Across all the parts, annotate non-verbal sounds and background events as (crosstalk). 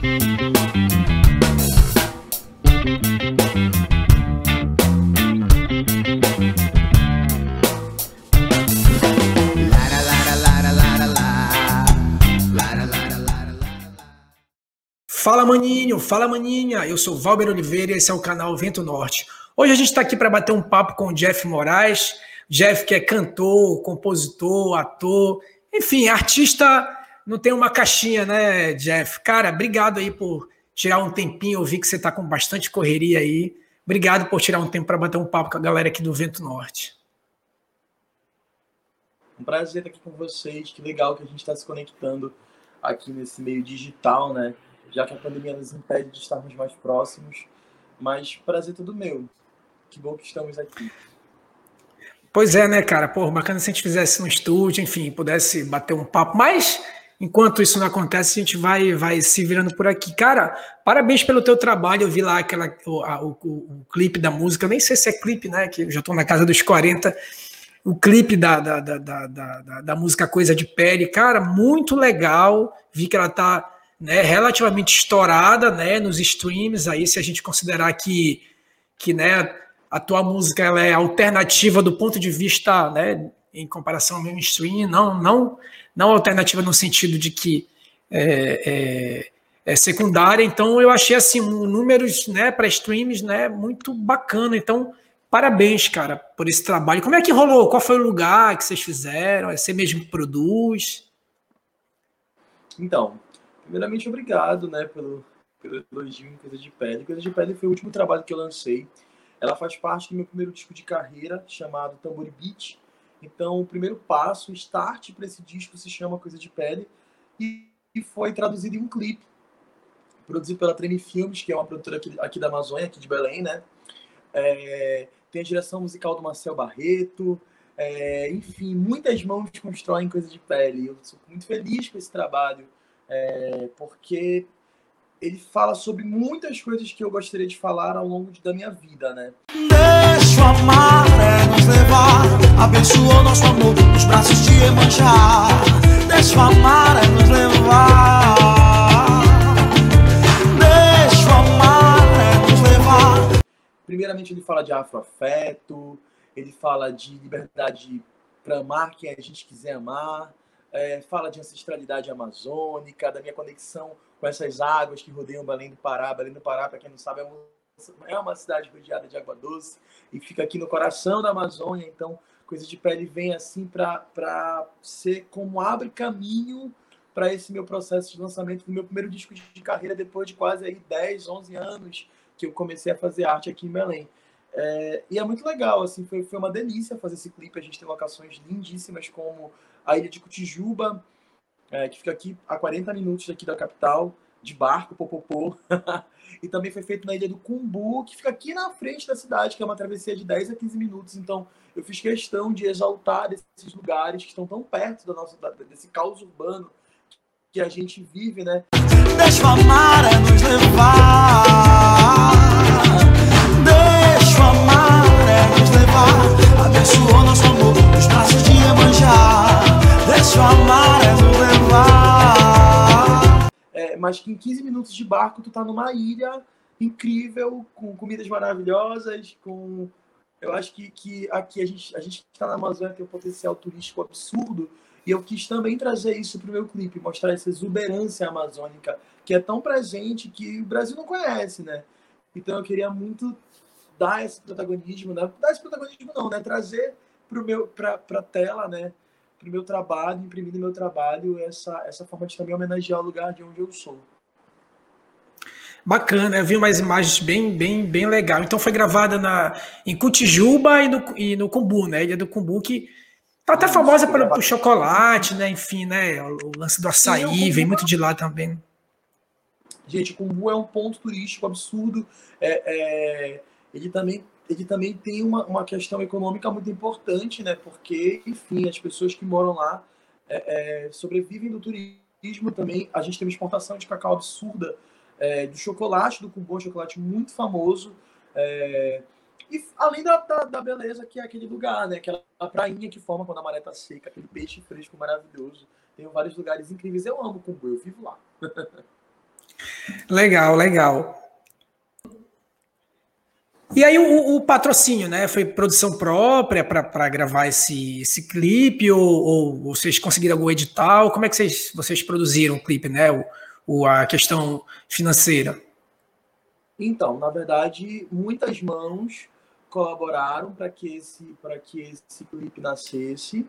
Fala maninho, fala maninha, eu sou Valber Oliveira e esse é o canal Vento Norte. Hoje a gente está aqui para bater um papo com o Jeff Moraes, Jeff que é cantor, compositor, ator, enfim, artista não tem uma caixinha, né, Jeff? Cara, obrigado aí por tirar um tempinho, eu vi que você está com bastante correria aí. Obrigado por tirar um tempo para bater um papo com a galera aqui do Vento Norte. Um prazer estar aqui com vocês, que legal que a gente está se conectando aqui nesse meio digital, né? já que a pandemia nos impede de estarmos mais próximos. Mas prazer todo meu. Que bom que estamos aqui. Pois é, né, cara? Pô, bacana se a gente fizesse um estúdio, enfim, pudesse bater um papo. Mas, enquanto isso não acontece, a gente vai, vai se virando por aqui. Cara, parabéns pelo teu trabalho. Eu vi lá aquela, o, a, o, o, clipe da música. Nem sei se é clipe, né? Que eu já estou na casa dos 40. O clipe da, da, da, da, da, da música Coisa de Pele. Cara, muito legal. Vi que ela tá né, relativamente estourada né, nos streams, aí se a gente considerar que, que né, a tua música ela é alternativa do ponto de vista, né, em comparação ao mainstream, não, não, não alternativa no sentido de que é, é, é secundária, então eu achei assim um, números né, para streams né, muito bacana, então parabéns, cara, por esse trabalho. Como é que rolou? Qual foi o lugar que vocês fizeram? É você mesmo produz? Então, Primeiramente, obrigado, né, pelo, pelo elogio em Coisa de Pele. Coisa de Pele foi o último trabalho que eu lancei. Ela faz parte do meu primeiro disco de carreira, chamado Tambori Beat. Então, o primeiro passo, o start para esse disco se chama Coisa de Pele e, foi traduzido em um clipe, produzido pela Treme Filmes, que é uma produtora aqui, aqui da Amazônia, aqui de Belém, né? É, tem a direção musical do Marcel Barreto, é, enfim, muitas mãos constroem Coisa de Pele. Eu sou muito feliz com esse trabalho é, porque ele fala sobre muitas coisas que eu gostaria de falar ao longo da minha vida, né? Deixa amar é nos levar, abençoou nosso amor nos braços de Emanjá. Deixa o amar é nos levar. Deixa o amar é nos levar. Primeiramente ele fala de afroafeto, ele fala de liberdade para amar quem a gente quiser amar é, fala de ancestralidade amazônica, da minha conexão com essas águas que rodeiam Belém do Pará. Belém do Pará, para quem não sabe, é uma, é uma cidade rodeada de água doce e fica aqui no coração da Amazônia. Então, Coisa de Pele vem assim para ser como abre caminho para esse meu processo de lançamento do meu primeiro disco de carreira depois de quase aí 10, 11 anos que eu comecei a fazer arte aqui em Belém. É, e é muito legal, assim, foi, foi uma delícia fazer esse clipe. A gente tem locações lindíssimas como a ilha de Cotijuba, é, que fica aqui a 40 minutos daqui da capital, de barco, popopô. (laughs) e também foi feito na ilha do Cumbu, que fica aqui na frente da cidade, que é uma travessia de 10 a 15 minutos. Então, eu fiz questão de exaltar esses lugares que estão tão perto do nosso, desse caos urbano que a gente vive, né? Deixa o amar é nos levar. Deixa o amar é nos levar. Abençoou nosso amor nos braços de Iemanjá. Deixa o amar mas que em 15 minutos de barco tu tá numa ilha incrível, com comidas maravilhosas, com eu acho que, que aqui a gente a gente está na Amazônia tem um potencial turístico absurdo e eu quis também trazer isso para o meu clipe, mostrar essa exuberância amazônica que é tão presente que o Brasil não conhece, né? Então eu queria muito dar esse protagonismo, né? dar esse protagonismo não, né? Trazer para a tela, né? Para o meu trabalho, imprimir no meu trabalho essa, essa forma de também homenagear o lugar de onde eu sou. Bacana, eu vi umas imagens bem, bem, bem legal. Então foi gravada na, em Cutijuba e no, e no Cumbu, né? Ilha do Cumbu, que tá até famosa pelo, chocolate, né? Enfim, né? O lance do açaí, vem muito de lá também. Gente, o Cumbu é um ponto turístico absurdo. É, é, ele também ele também tem uma, uma questão econômica muito importante, né? Porque, enfim, as pessoas que moram lá é, é, sobrevivem do turismo também. A gente tem uma exportação de cacau absurda, é, do chocolate do Cumbu, um chocolate muito famoso. É, e além da, da, da, beleza que é aquele lugar, né? Aquela prainha que forma quando a maré tá seca, aquele peixe fresco maravilhoso. Tem vários lugares incríveis. Eu amo Cumbu, eu vivo lá. (laughs) Legal, legal. E aí o, o, patrocínio, né? Foi produção própria para gravar esse, esse clipe ou, ou, vocês conseguiram algum edital? Como é que vocês, vocês produziram o clipe, né? O, o, a questão financeira. Então, na verdade, muitas mãos colaboraram para que esse para que esse clipe nascesse.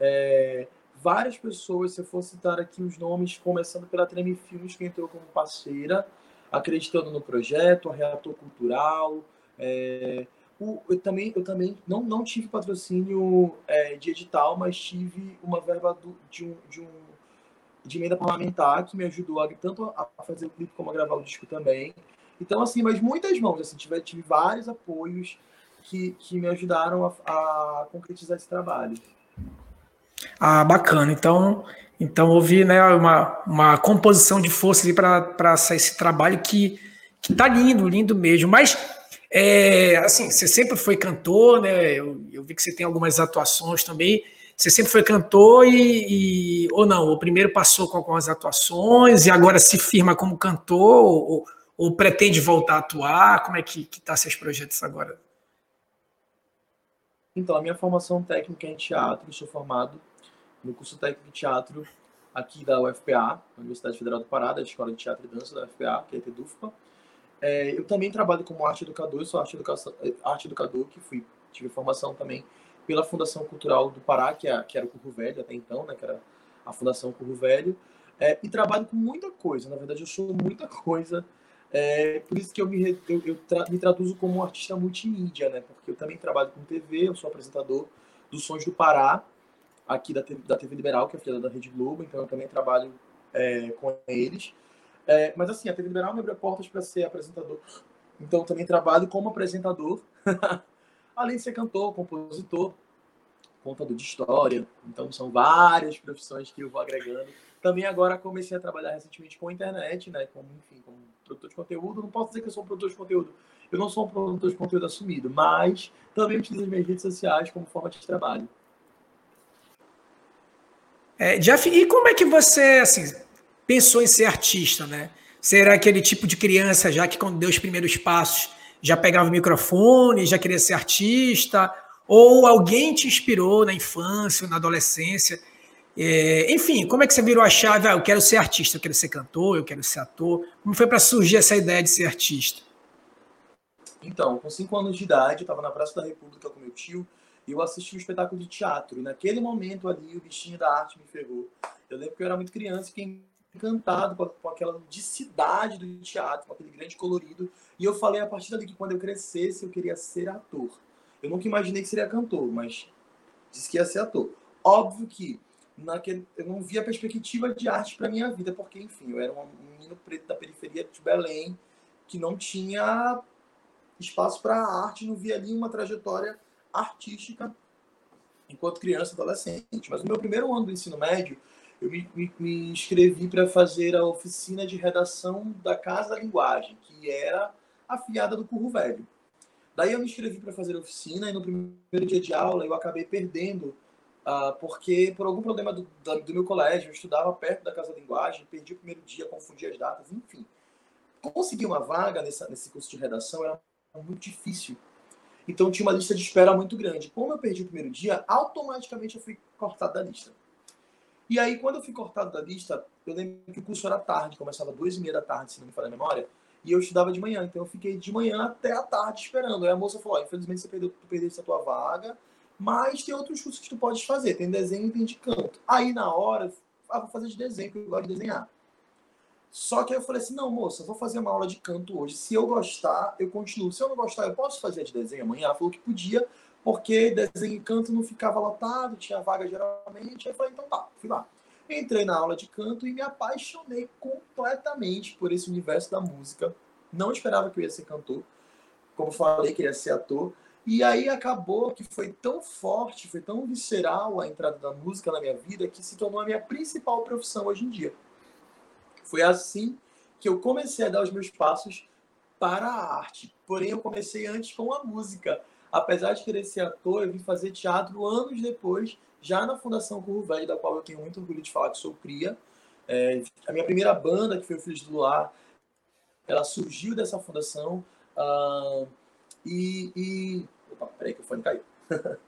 É, várias pessoas, se eu for citar aqui os nomes, começando pela Treme Filmes, que entrou como parceira, acreditando no projeto, a Reator Cultural, é, o, eu também, eu também não, não tive patrocínio é, de edital, mas tive uma verba do, de, um, de, um, de emenda parlamentar que me ajudou a, tanto a fazer o clipe como a gravar o disco também. Então, assim, mas muitas mãos, assim, tive, tive vários apoios que, que me ajudaram a, a concretizar esse trabalho. Ah, bacana. Então, então houve né, uma, uma composição de forças para esse trabalho que, que tá lindo, lindo mesmo. Mas é, assim, você sempre foi cantor, né? Eu, eu, vi que você tem algumas atuações também. Você sempre foi cantor e, e ou não? O primeiro passou com algumas atuações e agora se firma como cantor ou, ou pretende voltar a atuar? Como é que que tá seus projetos agora? Então, a minha formação técnica é em teatro, eu sou formado no curso técnico de teatro aqui da UFPA, Universidade Federal do Pará, da Escola de Teatro e Dança da UFPA, que é a TEDUFPA. É, eu também trabalho como arte educador, sou arte, arte educador, que fui, tive formação também pela Fundação Cultural do Pará, que, é, que era o Curro Velho até então, né, que era a Fundação Curro Velho, é, e trabalho com muita coisa, na verdade eu sou muita coisa, é, por isso que eu, me, eu, eu tra, me traduzo como um artista multimídia, né, porque eu também trabalho com TV, eu sou apresentador dos Sons do Pará, aqui da, da TV Liberal, que é a da Rede Globo, então eu também trabalho é, com eles, é, mas assim, a TV Liberal me abriu portas para ser apresentador. Então também trabalho como apresentador, (laughs) além de ser cantor, compositor, contador de história. Então são várias profissões que eu vou agregando. Também agora comecei a trabalhar recentemente com a internet, né? Como, enfim, como produtor de conteúdo. Não posso dizer que eu sou um produtor de conteúdo. Eu não sou um produtor de conteúdo assumido, mas também utilizo as minhas redes sociais como forma de trabalho. É, Jeff, e como é que você, assim, pensou em ser artista, né? Ser aquele tipo de criança já que quando deu os primeiros passos já pegava o microfone, já queria ser artista, ou alguém te inspirou na infância, na adolescência. É, enfim, como é que você virou a chave? Ah, eu quero ser artista, eu quero ser cantor, eu quero ser ator. Como foi para surgir essa ideia de ser artista? Então, com cinco anos de idade, eu estava na Praça da República com meu tio e eu assisti um espetáculo de teatro. E naquele momento ali, o bichinho da arte me ferrou. Eu lembro que eu era muito criança e quem encantado com, com aquela ludicidade do teatro, com aquele grande colorido. E eu falei a partir dali que quando eu crescesse eu queria ser ator. Eu nunca imaginei que seria cantor, mas disse que ia ser ator. Óbvio que naquele, eu não via perspectiva de arte para minha vida, porque, enfim, eu era um menino preto da periferia de Belém que não tinha espaço para arte, não via ali uma trajetória artística enquanto criança adolescente. Mas no meu primeiro ano do ensino médio, eu me, me, me inscrevi para fazer a oficina de redação da Casa da Linguagem, que era afiliada do Curro Velho. Daí eu me inscrevi para fazer a oficina e no primeiro dia de aula eu acabei perdendo, uh, porque por algum problema do, do, meu colégio, eu estudava perto da Casa da Linguagem, perdi o primeiro dia, confundi as datas, enfim. Conseguir uma vaga nessa, nesse curso de redação era muito difícil. Então tinha uma lista de espera muito grande. Como eu perdi o primeiro dia, automaticamente eu fui cortado da lista. E aí, quando eu fui cortado da lista, eu lembro que o curso era tarde, começava duas e meia da tarde, se não me falha a memória, e eu estudava de manhã, então eu fiquei de manhã até a tarde esperando. Aí a moça falou: infelizmente você perdeu, tu perdeste a tua vaga, mas tem outros cursos que tu podes fazer, tem desenho e tem de canto. Aí na hora, ah, vou fazer de desenho, porque eu gosto de desenhar. Só que aí eu falei assim: não, moça, vou fazer uma aula de canto hoje. Se eu gostar, eu continuo. Se eu não gostar, eu posso fazer de desenho amanhã? Ela falou que podia, porque desenho e canto não ficava lotado, tinha vaga geralmente. Aí eu falei: então tá, fui lá. Entrei na aula de canto e me apaixonei completamente por esse universo da música. Não esperava que eu ia ser cantor. Como falei, queria ser ator. E aí acabou que foi tão forte, foi tão visceral a entrada da música na minha vida que se tornou a minha principal profissão hoje em dia. Foi assim que eu comecei a dar os meus passos para a arte. Porém, eu comecei antes com a música. Apesar de querer ser ator, eu vim fazer teatro anos depois já na Fundação Curro Velho, da qual eu tenho muito orgulho de falar que sou cria. É, a minha primeira banda, que foi o Filhos do Luar, ela surgiu dessa fundação uh, e, e... Opa, peraí que o fone caiu. (laughs)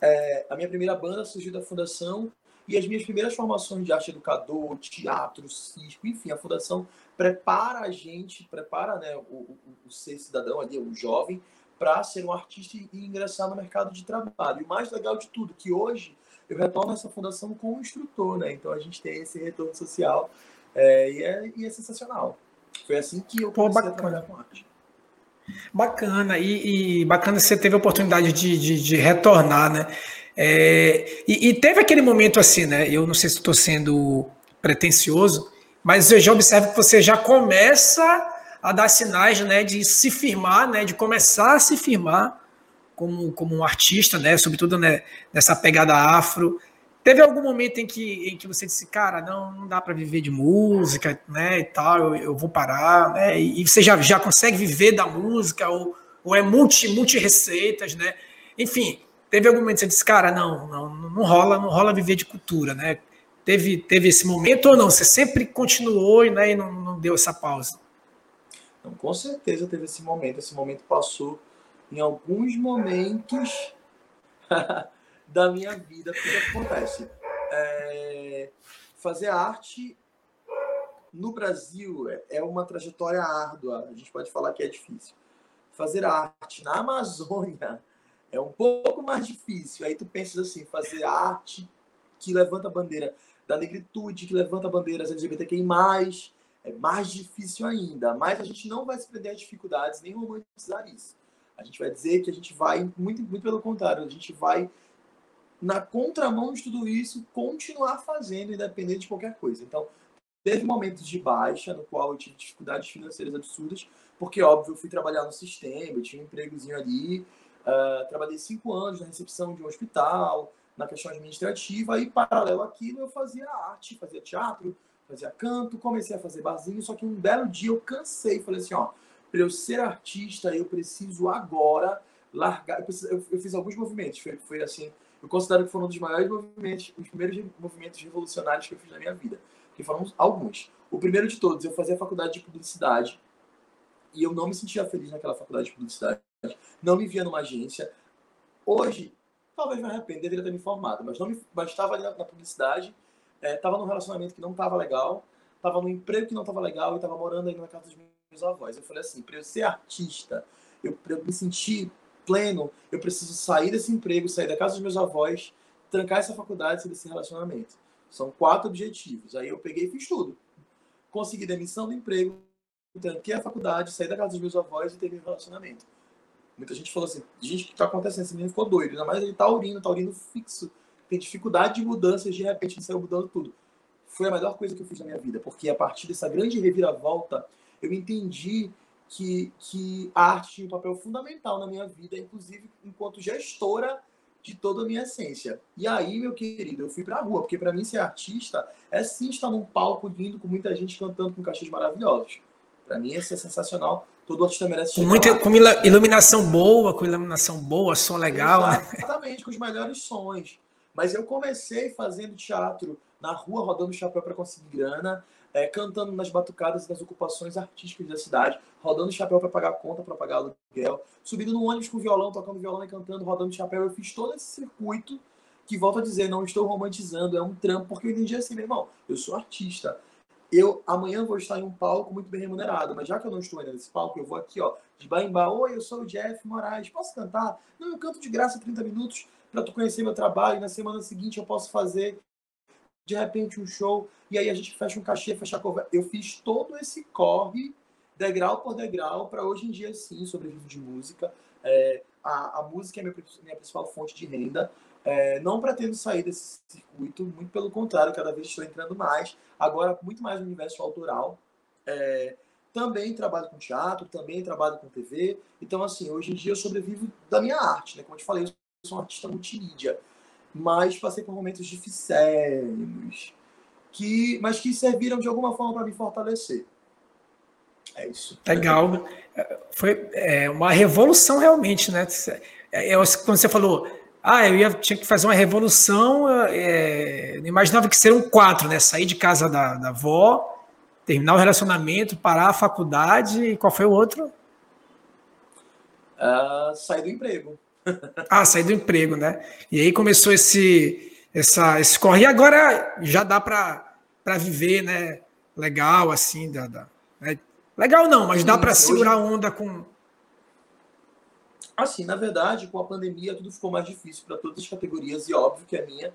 é, a minha primeira banda surgiu da fundação e as minhas primeiras formações de arte educador, teatro, circo, enfim, a fundação prepara a gente, prepara né, o, o, o ser cidadão ali, o jovem, para ser um artista e ingressar no mercado de trabalho. E o mais legal de tudo, que hoje eu retorno essa fundação como instrutor, né? Então a gente tem esse retorno social é, e, é, e, é, sensacional. Foi assim que eu comecei Pô, a trabalhar com arte. Bacana, e, e, bacana você teve a oportunidade de, de, de retornar, né? É, e, e, teve aquele momento assim, né? Eu não sei se estou sendo pretencioso, mas eu já observo que você já começa a dar sinais né, de se firmar, né, de começar a se firmar como, como um artista, né, sobretudo né, nessa pegada afro. Teve algum momento em que, em que você disse, cara, não, não dá para viver de música, né, e tal, eu, eu vou parar, né, e, você já, já consegue viver da música, ou, ou é multi, multi receitas, né, enfim, teve algum momento que você disse, cara, não, não, não rola, não rola viver de cultura, né, teve, teve esse momento ou não, você sempre continuou né, e não, não deu essa pausa? Então, com certeza teve esse momento. Esse momento passou em alguns momentos (laughs) da minha vida. O que acontece? É, fazer arte no Brasil é, é uma trajetória árdua. A gente pode falar que é difícil. Fazer arte na Amazônia é um pouco mais difícil. Aí tu pensas assim, fazer arte que levanta a bandeira da negritude, que levanta a bandeira LGBTQI+, é mais difícil ainda. Mas a gente não vai se prender às dificuldades nem romantizar isso. A gente vai dizer que a gente vai, muito, muito pelo contrário, a gente vai, na contramão de tudo isso, continuar fazendo, independente de qualquer coisa. Então, teve momentos de baixa, no qual eu tive dificuldades financeiras absurdas, porque, óbvio, eu fui trabalhar no sistema, eu tinha um empregozinho ali, uh, trabalhei cinco anos na recepção de um hospital, na questão administrativa, e, paralelo àquilo, eu fazia arte, fazia teatro, fazia canto, comecei a fazer barzinho, só que um belo dia eu cansei, falei assim, ó, para eu ser artista, eu preciso agora largar, eu, preciso, eu, eu fiz alguns movimentos, foi, foi, assim, eu considero que foram um dos maiores movimentos, os primeiros movimentos revolucionários que eu fiz na minha vida, que foram alguns. O primeiro de todos, eu fazia faculdade de publicidade, e eu não me sentia feliz naquela faculdade de publicidade, não me via numa agência. Hoje, talvez me arrependa, deveria ter me formado, mas não me bastava ali na, na publicidade, estava é, num relacionamento que não estava legal, estava num emprego que não estava legal e estava morando aí na casa dos meus avós. Eu falei assim, para eu ser artista, eu, pra eu me sentir pleno, eu preciso sair desse emprego, sair da casa dos meus avós, trancar essa faculdade, sair desse relacionamento. São quatro objetivos. Aí eu peguei e fiz tudo. Consegui demissão do emprego, tranquei a faculdade, saí da casa dos meus avós e teve um relacionamento. Muita gente falou assim, gente, o que está acontecendo? Esse menino ficou doido. Ainda mais ele tá urindo, tá urindo fixo tem dificuldade de mudanças, de repente ele saiu mudando tudo. Foi a melhor coisa que eu fiz na minha vida, porque a partir dessa grande reviravolta, eu entendi que, que a arte tinha um papel fundamental na minha vida, inclusive enquanto gestora de toda a minha essência. E aí, meu querido, eu fui pra rua, porque para mim ser artista é sim estar num palco lindo com muita gente cantando com cachês maravilhosos. Para mim isso é sensacional. Todo artista merece com muita com iluminação boa, com iluminação boa, som legal. Né? Exatamente, né? com os melhores sons. Mas eu comecei fazendo teatro na rua, rodando chapéu para conseguir grana, é, cantando nas batucadas nas ocupações artísticas da cidade, rodando chapéu para pagar conta, para pagar aluguel, subindo no ônibus com violão, tocando violão e cantando, rodando chapéu. Eu fiz todo esse circuito que, volto a dizer, não estou romantizando, é um trampo, porque eu entendi assim, meu irmão, eu sou artista. Eu amanhã vou estar em um palco muito bem remunerado, mas já que eu não estou ainda nesse palco, eu vou aqui, ó, de Baimbá. Oi, eu sou o Jeff Moraes, posso cantar? Não, eu canto de graça 30 minutos para tu conhecer meu trabalho. Na semana seguinte eu posso fazer de repente um show e aí a gente fecha um cachê, fecha a conversa. Eu fiz todo esse corre degrau por degrau para hoje em dia sim sobreviver de música. É, a, a, música é minha, minha principal fonte de renda. É, não pretendo sair desse circuito, muito pelo contrário, cada vez estou entrando mais. Agora, muito mais no universo autoral. É, também trabalho com teatro, também trabalho com TV. Então, assim, hoje em dia eu sobrevivo da minha arte, né? Como eu te falei, eu sou um artista multimídia, mas passei por momentos dificílimos, que, mas que serviram de alguma forma para me fortalecer. É isso. Legal. Foi é, uma revolução realmente, né? É, é, quando você falou, ah, eu ia, tinha que fazer uma revolução, é, não imaginava que seria um quatro, né? Sair de casa da, da avó, terminar o relacionamento, parar a faculdade e qual foi o outro? Uh, sair do emprego. Ah, sair do emprego, né? E aí começou esse, essa, esse corre. E agora já dá para viver, né? Legal, assim, da, da né? legal não, mas dá para segurar a onda com. Assim, na verdade, com a pandemia tudo ficou mais difícil para todas as categorias e óbvio que a minha,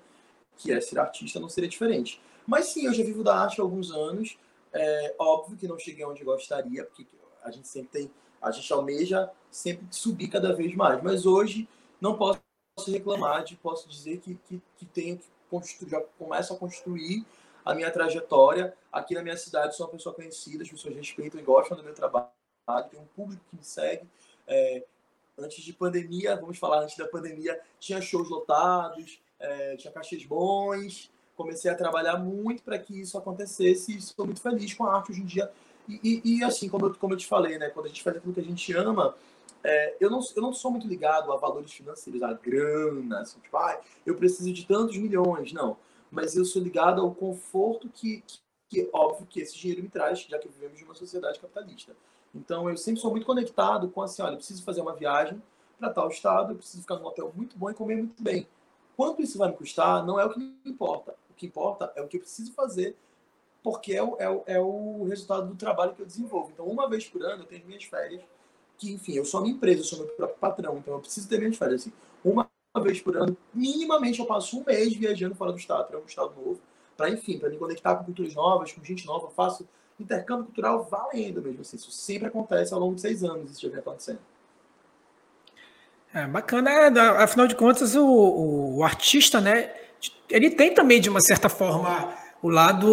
que é ser artista, não seria diferente. Mas sim, eu já vivo da arte há alguns anos. É óbvio que não cheguei onde gostaria, porque a gente sempre tem, a gente almeja sempre subir cada vez mais. Mas hoje não posso reclamar de, posso dizer que, que, que tenho que construir, já começo a construir a minha trajetória. Aqui na minha cidade sou uma pessoa conhecida, as pessoas respeitam e gostam do meu trabalho, tem um público que me segue. É, antes de pandemia, vamos falar antes da pandemia, tinha shows lotados, é, tinha caixas bons, comecei a trabalhar muito para que isso acontecesse e estou muito feliz com a arte hoje em dia. E, e, e, assim, como eu, como eu te falei, né, quando a gente faz aquilo que a gente ama, é, eu, não, eu não sou muito ligado a valores financeiros, a grana, assim, tipo, ah, eu preciso de tantos milhões, não. Mas eu sou ligado ao conforto que, que, que óbvio, que esse dinheiro me traz, já que vivemos de uma sociedade capitalista. Então, eu sempre sou muito conectado com assim, olha, eu preciso fazer uma viagem para tal estado, eu preciso ficar num hotel muito bom e comer muito bem. Quanto isso vai me custar, não é o que me importa que importa é o que eu preciso fazer, porque é o, é o, é o resultado do trabalho que eu desenvolvo. Então, uma vez por ano, eu tenho minhas férias, que, enfim, eu sou minha empresa, eu sou meu próprio patrão, então eu preciso ter minhas férias. Assim, uma vez por ano, minimamente, eu passo um mês viajando fora do estado, para um estado novo, para, enfim, para me conectar com culturas novas, com gente nova, faço intercâmbio cultural valendo mesmo. Assim, isso sempre acontece ao longo de seis anos, isso já vem acontecendo. É, bacana, é, afinal de contas, o, o, o artista, né? ele tem também, de uma certa forma, o lado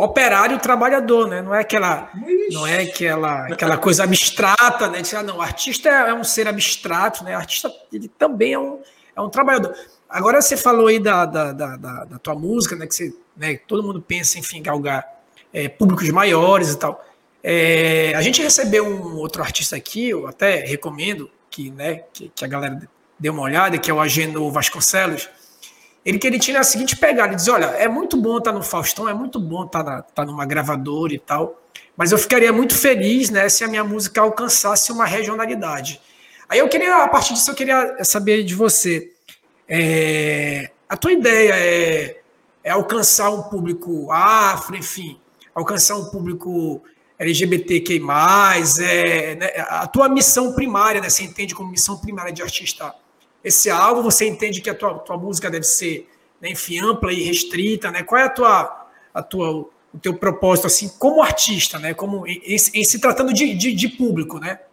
operário trabalhador, né? Não é aquela, não é aquela, aquela coisa abstrata, né? De, ah, não, o artista é, é um ser abstrato, né? O artista ele também é um, é um trabalhador. Agora você falou aí da, da, da, da tua música, né? Que você, né? Todo mundo pensa, enfim, galgar é, públicos maiores e tal. É, a gente recebeu um outro artista aqui, eu até recomendo que, né, que, que a galera dê uma olhada, que é o Ageno Vasconcelos ele que ele tinha a seguinte pegada, ele diz, olha, é muito bom estar no Faustão, é muito bom estar, na, estar numa gravadora e tal, mas eu ficaria muito feliz, né, se a minha música alcançasse uma regionalidade. Aí eu queria, a partir disso, eu queria saber de você, é, a tua ideia é, é alcançar um público afro, enfim, alcançar um público LGBTQ+, é, né, a tua missão primária, né, você entende como missão primária de artista esse álbum, você entende que a tua, tua música deve ser, né, enfim, ampla e restrita, né? Qual é a tua, a tua, o teu propósito, assim, como artista, né? Como, em, em, em se tratando de, de, de, público, né?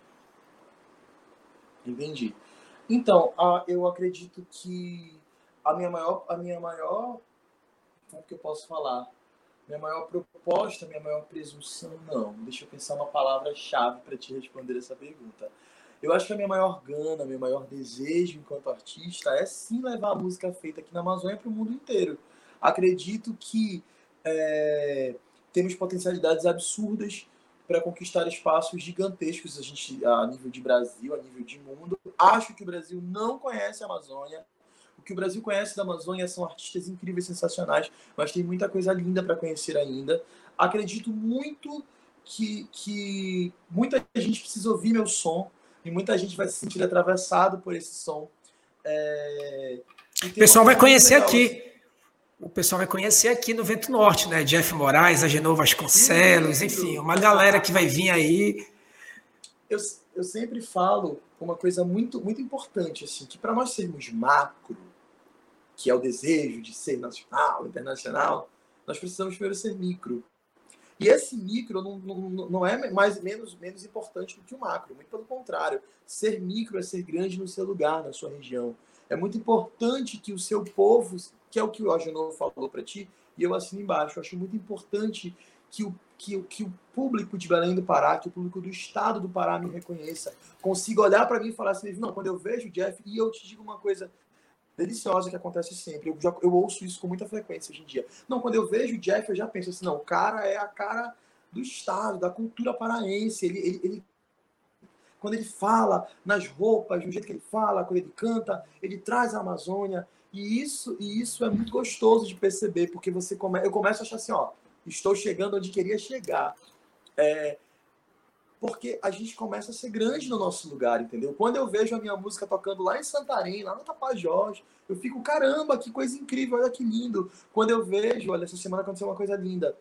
Entendi. Então, a, eu acredito que a minha maior, a minha maior, como que eu posso falar? Minha maior proposta, minha maior presunção, não. Deixa eu pensar uma palavra-chave para te responder essa pergunta eu acho que a minha maior gana, meu maior desejo enquanto artista é sim levar a música feita aqui na Amazônia para o mundo inteiro. Acredito que é, temos potencialidades absurdas para conquistar espaços gigantescos a, gente, a nível de Brasil, a nível de mundo. Acho que o Brasil não conhece a Amazônia. O que o Brasil conhece da Amazônia são artistas incríveis, sensacionais, mas tem muita coisa linda para conhecer ainda. Acredito muito que, que muita gente precisa ouvir meu som, e muita gente vai se sentir atravessado por esse som. É... O pessoal vai conhecer aqui. O pessoal vai conhecer aqui no Vento Norte, né? Jeff Moraes, Agenor Vasconcelos, enfim, uma galera que vai vir aí. Eu, eu sempre falo uma coisa muito, muito importante, assim, que para nós sermos macro, que é o desejo de ser nacional, internacional, nós precisamos primeiro ser micro. E esse micro não, não, não é mais menos, menos importante do que o macro, muito pelo contrário. Ser micro é ser grande no seu lugar, na sua região. É muito importante que o seu povo, que é o que o Agenor falou para ti, e eu assino embaixo, eu acho muito importante que o, que, que o público de Belém do Pará, que o público do estado do Pará me reconheça, consiga olhar para mim e falar assim, não, quando eu vejo o Jeff, e eu te digo uma coisa, deliciosa que acontece sempre. Eu, já, eu ouço isso com muita frequência hoje em dia. Não, quando eu vejo o Jeff, eu já penso assim, não, o cara é a cara do Estado, da cultura paraense. Ele, ele, ele, quando ele fala nas roupas, do jeito que ele fala, quando ele canta, ele traz a Amazônia. E isso, e isso é muito gostoso de perceber, porque você come, eu começo a achar assim, ó, estou chegando onde queria chegar. É, porque a gente começa a ser grande no nosso lugar, entendeu? Quando eu vejo a minha música tocando lá em Santarém, lá no Tapajós, eu fico, caramba, que coisa incrível, olha que lindo. Quando eu vejo, olha, essa semana aconteceu uma coisa linda.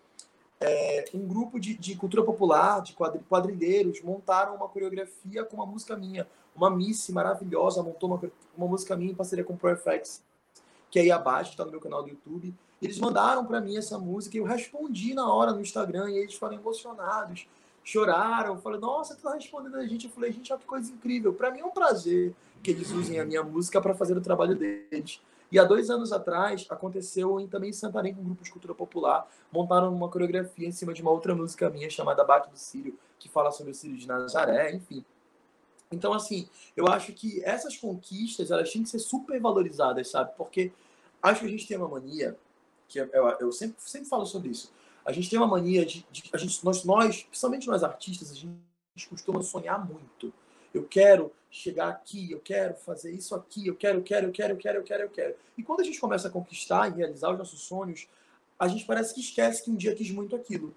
É, um grupo de, de, cultura popular, de quadrilheiros, montaram uma coreografia com uma música minha. Uma Missy maravilhosa montou uma, uma música minha em parceria com o ProFX, que é aí abaixo, está no meu canal do YouTube. Eles mandaram para mim essa música e eu respondi na hora no Instagram e eles foram emocionados choraram. Falei, nossa, tu tá respondendo a gente. Eu falei, gente, olha que coisa incrível. Para mim é um prazer que eles usem a minha música para fazer o trabalho deles. E há dois anos atrás aconteceu em, também em Santarém com um grupo de cultura popular. Montaram uma coreografia em cima de uma outra música minha chamada Bate do Sírio, que fala sobre o Sírio de Nazaré, enfim. Então, assim, eu acho que essas conquistas elas têm que ser super valorizadas, sabe? Porque acho que a gente tem uma mania, que eu, eu sempre, sempre falo sobre isso a gente tem uma mania de, de a gente, nós, nós, principalmente nós artistas, a gente, costuma sonhar muito. Eu quero chegar aqui, eu quero fazer isso aqui, eu quero, eu quero, eu quero, eu quero, eu quero, eu quero. E quando a gente começa a conquistar e realizar os nossos sonhos, a gente parece que esquece que um dia quis muito aquilo.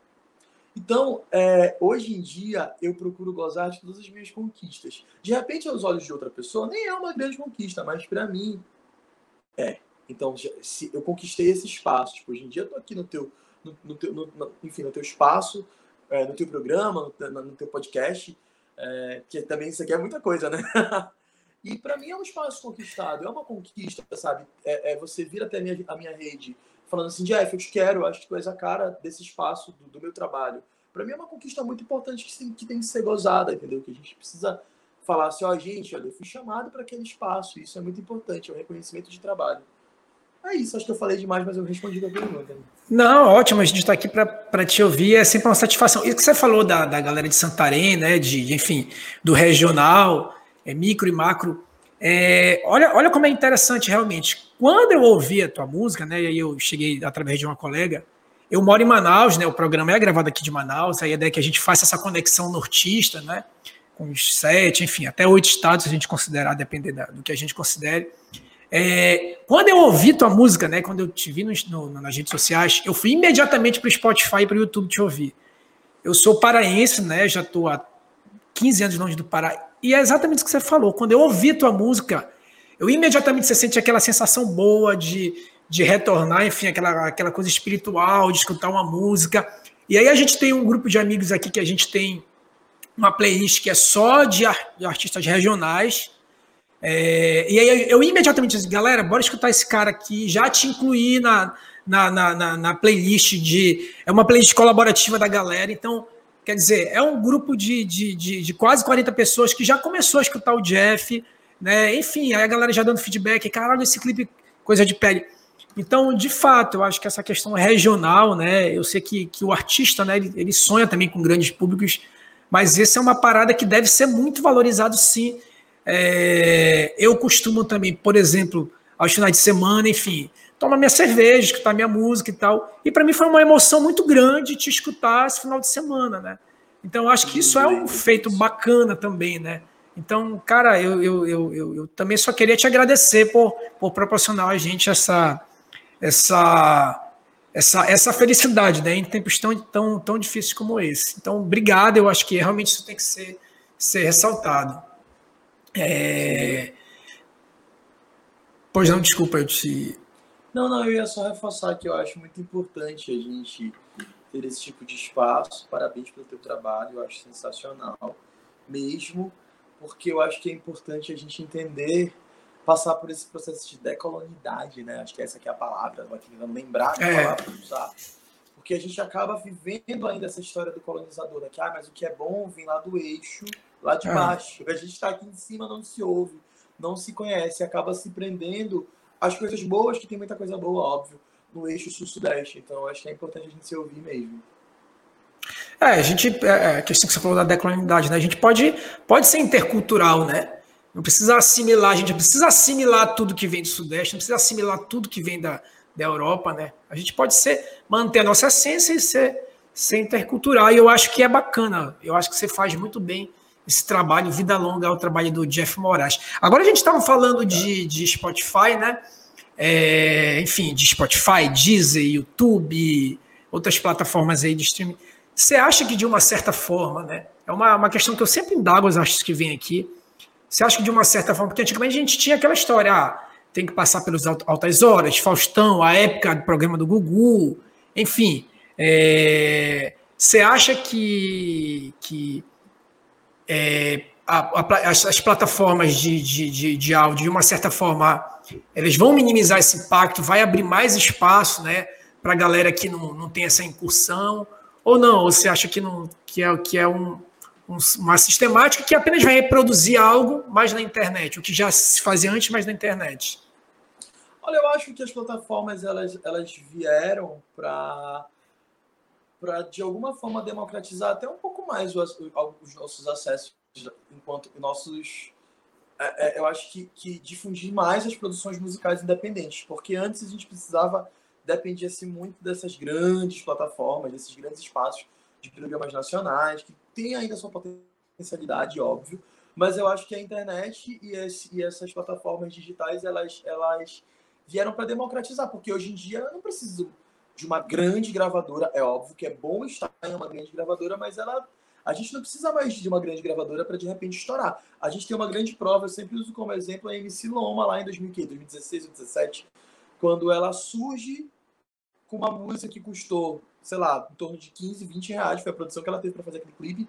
Então, é, hoje em dia, eu procuro gozar de todas as minhas conquistas. De repente, aos olhos de outra pessoa, nem é uma grande conquista, mas para mim é. Então, se eu conquistei esse espaço, tipo, hoje em dia eu tô aqui no teu no, no teu, no, no, enfim, no teu espaço, é, no teu programa, no, teu podcast, é, que também isso aqui é muita coisa, né? (laughs) e para mim é um espaço conquistado, é uma conquista, sabe? É, é, você vir até a minha, a minha rede falando assim, Jeff, eu te quero, acho que tu és a cara desse espaço do, do meu trabalho. Para mim é uma conquista muito importante que tem, que tem que ser gozada, entendeu? Que a gente precisa falar assim, ó, oh, gente, olha, eu fui chamado para aquele espaço, isso é muito importante, é um reconhecimento de trabalho. É isso, acho que eu falei demais, mas eu respondi a pergunta. Não, ótimo, a gente está aqui para te ouvir, é sempre uma satisfação. Isso que você falou da, da galera de Santarém, né, de, enfim, do regional, é, micro e macro, é, olha, olha como é interessante realmente. Quando eu ouvi a tua música, né, e aí eu cheguei através de uma colega, eu moro em Manaus, né, o programa é gravado aqui de Manaus, a ideia é que a gente faça essa conexão nortista, né, com os sete, enfim, até oito estados, a gente considerar, depender da, do que a gente considere. É, quando eu ouvi tua música, né, quando eu te vi no, no, nas redes sociais, eu fui imediatamente para o Spotify e para o YouTube te ouvir. Eu sou paraense, né, já estou há 15 anos longe do Pará, e é exatamente isso que você falou. Quando eu ouvi tua música, eu imediatamente você sente aquela sensação boa de, de retornar, enfim, aquela, aquela coisa espiritual, de escutar uma música. E aí a gente tem um grupo de amigos aqui que a gente tem uma playlist que é só de, de artistas regionais, é, e aí eu imediatamente disse, galera, bora escutar esse cara aqui, já te incluí na, na, na, na, playlist de. É uma playlist colaborativa da galera, então, quer dizer, é um grupo de, de, de, de quase 40 pessoas que já começou a escutar o Jeff, né? Enfim, aí a galera já dando feedback, caralho, esse clipe, coisa de pele. Então, de fato, eu acho que essa questão regional, né? Eu sei que, que o artista, né, ele, ele sonha também com grandes públicos, mas essa é uma parada que deve ser muito valorizado sim é, eu costumo também, por exemplo, aos finais de semana, enfim, tomar minha cerveja, escutar minha música e tal. E para mim foi uma emoção muito grande te escutar esse final de semana, né? Então acho que isso é um feito bacana também, né? Então, cara, eu, eu, eu, eu, eu também só queria te agradecer por, por proporcionar a gente essa, essa, essa, essa felicidade, né? Em tempos tão, tão, tão difíceis como esse. Então, obrigado. Eu acho que realmente isso tem que ser, ser ressaltado. É... Pois não, desculpa, eu te. Não, não, eu ia só reforçar que eu acho muito importante a gente ter esse tipo de espaço. Parabéns pelo teu trabalho, eu acho sensacional mesmo, porque eu acho que é importante a gente entender, passar por esse processo de decolonidade, né? Acho que essa aqui é a palavra, não tentando lembrar a é. palavra usar. Porque a gente acaba vivendo ainda essa história do colonizador, né? Que, ah, mas o que é bom vem lá do eixo lá de é. baixo. A gente está aqui em cima, não se ouve, não se conhece, acaba se prendendo às coisas boas, que tem muita coisa boa, óbvio, no eixo sul-sudeste. Então, acho que é importante a gente se ouvir mesmo. É, a gente, é, é, a questão que você falou da decolonialidade, né? A gente pode, pode ser intercultural, né? Não precisa assimilar, a gente precisa assimilar tudo que vem do Sudeste, não precisa assimilar tudo que vem da, da Europa, né? A gente pode ser, manter a nossa essência e ser, ser intercultural. E eu acho que é bacana. Eu acho que você faz muito bem esse trabalho, Vida Longa, é o trabalho do Jeff Moraes. Agora a gente estava falando de, de Spotify, né? É, enfim, de Spotify, Deezer, YouTube, outras plataformas aí de streaming. Você acha que de uma certa forma, né? É uma, uma questão que eu sempre indago os artistas que vêm aqui. Você acha que de uma certa forma, porque antigamente a gente tinha aquela história, ah, tem que passar pelas altas horas, Faustão, a época do programa do Gugu, enfim. É, você acha que, que é, a, a, as, as, plataformas de, de, de, de, áudio, de uma certa forma, eles vão minimizar esse impacto, vai abrir mais espaço né, para a galera que não, não tem essa incursão? Ou não? Ou você acha que, não, que é, que é um, um, uma sistemática que apenas vai reproduzir algo mais na internet, o que já se fazia antes, mas na internet? Olha, eu acho que as plataformas elas, elas vieram para para de alguma forma democratizar até um pouco mais os, os nossos acessos enquanto nossos é, é, eu acho que, que difundir mais as produções musicais independentes porque antes a gente precisava dependia-se muito dessas grandes plataformas desses grandes espaços de programas nacionais que tem ainda sua potencialidade óbvio mas eu acho que a internet e, e essas plataformas digitais elas elas vieram para democratizar porque hoje em dia eu não preciso de uma grande gravadora. É óbvio que é bom estar em uma grande gravadora, mas ela a gente não precisa mais de uma grande gravadora para de repente estourar. A gente tem uma grande prova, eu sempre uso como exemplo a MC Loma lá em 2015, 2016 ou 2017, quando ela surge com uma música que custou, sei lá, em torno de 15, 20 reais, foi a produção que ela teve para fazer aquele clipe,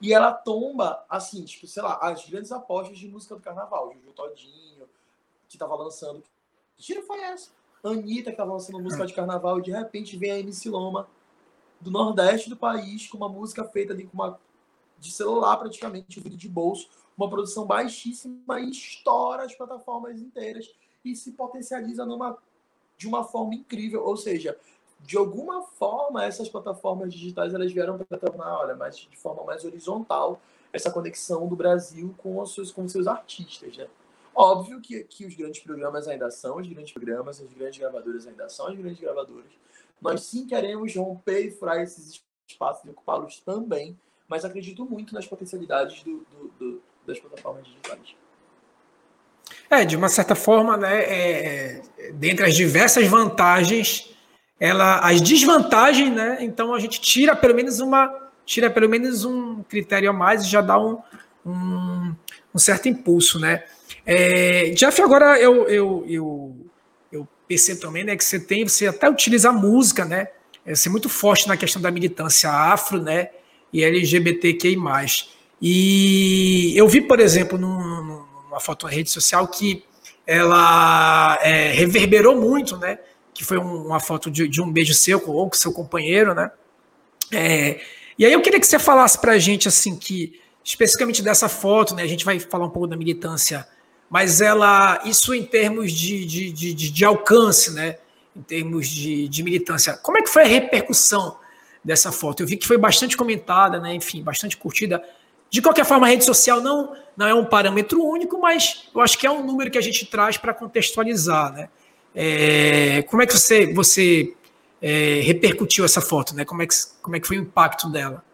e ela tomba, assim, tipo, sei lá, as grandes apostas de música do carnaval, Juju Todinho, que tava lançando. Que tira foi essa? Anitta, que estava lançando música de carnaval, e de repente vem a MC Loma do Nordeste do país, com uma música feita ali com uma de celular praticamente, vídeo de bolso, uma produção baixíssima e estoura as plataformas inteiras e se potencializa numa, de uma forma incrível. Ou seja, de alguma forma, essas plataformas digitais elas vieram para tornar, olha, mas de forma mais horizontal, essa conexão do Brasil com os seus, com os seus artistas, né? Óbvio que, que os grandes programas ainda são os grandes programas, as grandes gravadoras ainda são as grandes gravadoras. Nós sim queremos romper e furar esses espaços e ocupá-los também, mas acredito muito nas potencialidades do, do, do, das plataformas digitais. É, de uma certa forma, né, é, é, dentre as diversas vantagens, ela, as desvantagens, né, então a gente tira pelo menos uma, tira pelo menos um critério a mais e já dá um, um, um certo impulso, né. É, Jeff, agora eu, eu, eu, eu, percebo também né, que você tem, você até utiliza a música, né? É, você é muito forte na questão da militância afro, né? E LGBTQI. E eu vi, por exemplo, num, numa foto na rede social que ela é, reverberou muito, né? Que foi um, uma foto de, de, um beijo seu com o seu companheiro, né? É, e aí eu queria que você falasse para a gente, assim, que especificamente dessa foto, né? A gente vai falar um pouco da militância mas ela, isso em termos de, de, de, de alcance, né? em termos de, de, militância. Como é que foi a repercussão dessa foto? Eu vi que foi bastante comentada, né? enfim, bastante curtida. De qualquer forma, a rede social não, não é um parâmetro único, mas eu acho que é um número que a gente traz para contextualizar. Né? É, como é que você, você é, repercutiu essa foto? Né? Como, é que, como é que foi o impacto dela?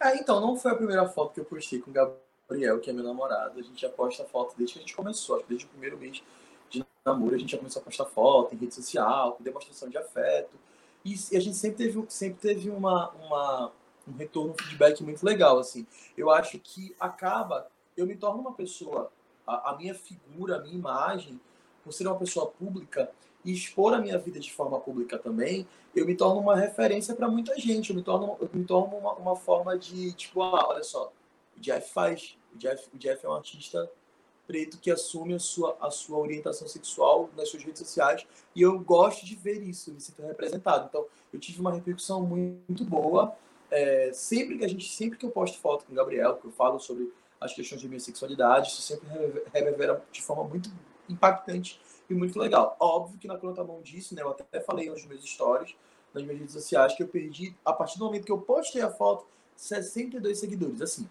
É, então, não foi a primeira foto que eu postei com o Gabriel Gabriel, que é meu namorado, a gente já posta foto desde que a gente começou, desde o primeiro mês de namoro, a gente já começou a postar foto em rede social, com demonstração de afeto. E, a gente sempre teve, sempre teve uma, uma, um retorno, um feedback muito legal, assim. Eu acho que acaba, eu me torno uma pessoa, a, a minha figura, a minha imagem, por ser uma pessoa pública e expor a minha vida de forma pública também, eu me torno uma referência para muita gente. Eu me torno, eu me torno uma, uma forma de, tipo, ah, olha só, o Jeff faz. O Jeff, o Jeff é um artista preto que assume a sua, a sua orientação sexual nas suas redes sociais e eu gosto de ver isso, me sinto representado. Então, eu tive uma repercussão muito boa. É, sempre que a gente, sempre que eu posto foto com o Gabriel, que eu falo sobre as questões de minha sexualidade, isso sempre reverbera de forma muito impactante e muito legal. Óbvio que na contramão disso, né, eu até falei nos meus stories, nas minhas redes sociais, que eu perdi, a partir do momento que eu postei a foto, 62 seguidores. Assim,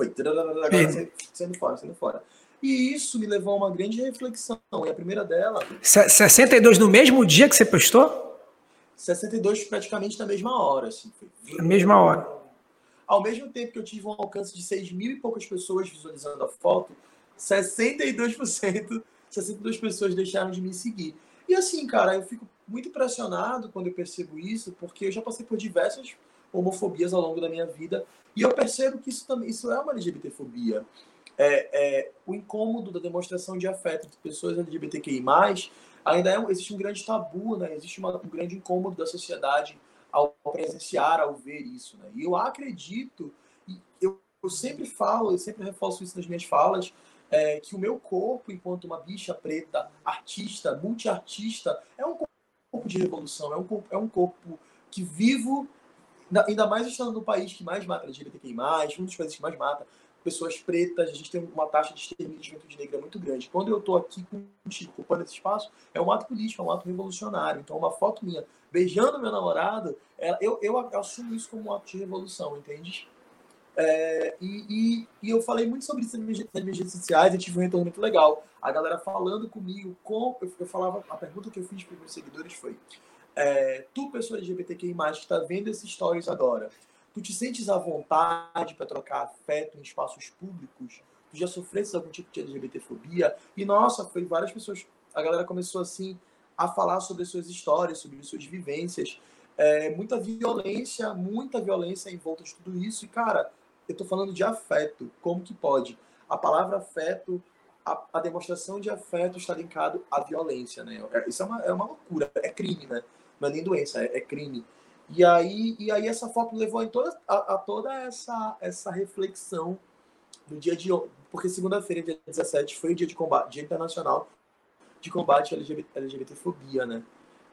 foi saindo fora, saindo fora. E isso me levou a uma grande reflexão. E a primeira dela. 62 no mesmo dia que você postou? 62 praticamente na mesma hora. Assim, na mesma hora. Ao mesmo tempo que eu tive um alcance de 6 mil e poucas pessoas visualizando a foto, 62%, 62 pessoas deixaram de me seguir. E assim, cara, eu fico muito impressionado quando eu percebo isso, porque eu já passei por diversas homofobias ao longo da minha vida e eu percebo que isso também isso é uma LGBTfobia. É, é, o incômodo da demonstração de afeto de pessoas LGBTQI+, ainda é, existe um grande tabu, né? existe uma, um grande incômodo da sociedade ao presenciar, ao ver isso. Né? E eu acredito, eu, eu sempre falo, eu sempre reforço isso nas minhas falas, é, que o meu corpo, enquanto uma bicha preta, artista, multiartista, é um corpo de revolução, é um corpo, é um corpo que vivo, ainda mais estando no país que mais mata LGBTQI+, um dos países que mais mata pessoas pretas, a gente tem uma taxa de extermínio de juventude negra muito grande. Quando eu estou aqui contigo, ocupando esse espaço, é um ato político, é um ato revolucionário. Então, uma foto minha beijando meu namorado, eu, eu assumo isso como um ato de revolução, entende? É, e, e, e, eu falei muito sobre isso nas minhas, redes sociais e tive um retorno muito legal. A galera falando comigo, com, eu, eu falava, a pergunta que eu fiz para os meus seguidores foi: é, Tu, pessoa LGBTQI, que está vendo esses stories agora, tu te sentes à vontade para trocar afeto em espaços públicos? Tu já sofresse algum tipo de LGBTfobia? E nossa, foi várias pessoas. A galera começou assim a falar sobre suas histórias, sobre suas vivências. É, muita violência, muita violência em volta de tudo isso. E, cara, eu estou falando de afeto. Como que pode? A palavra afeto, a, a demonstração de afeto está linkado à violência, né? É, isso é uma, é uma loucura, é crime, né? Não é nem doença, é, é crime. E aí, e aí essa foto levou em toda, a, a toda essa, essa reflexão do dia de porque segunda-feira, dia 17, foi o dia de combate, dia internacional de combate à LGBT, LGBTfobia, né?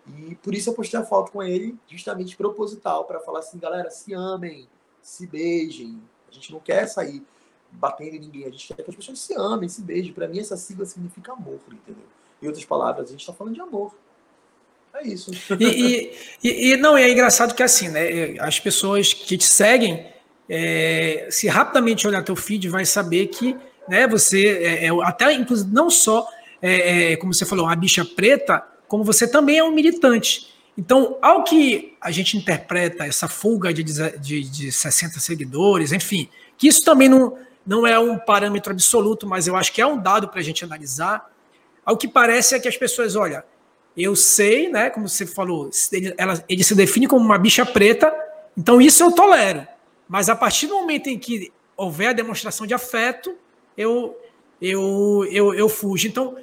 E por isso eu postei a foto com ele, justamente proposital, para falar assim, galera, se amem, se beijem. A gente não quer sair batendo em ninguém, a gente quer que as pessoas se amem, se beijem. Para mim, essa sigla significa amor, entendeu? Em outras palavras, a gente está falando de amor. É isso. E, e, e, não, é engraçado que assim, né? As pessoas que te seguem, é, se rapidamente olhar teu feed, vai saber que né, você é, é até inclusive não só é, é, como você falou, uma bicha preta, como você também é um militante. Então, ao que a gente interpreta essa fuga de, de, de 60 seguidores, enfim, que isso também não, não é um parâmetro absoluto, mas eu acho que é um dado para a gente analisar. Ao que parece é que as pessoas, olha, eu sei, né, como você falou, ele, ela, ele se define como uma bicha preta, então isso eu tolero. Mas a partir do momento em que houver a demonstração de afeto, eu, eu, eu, eu fujo. Então,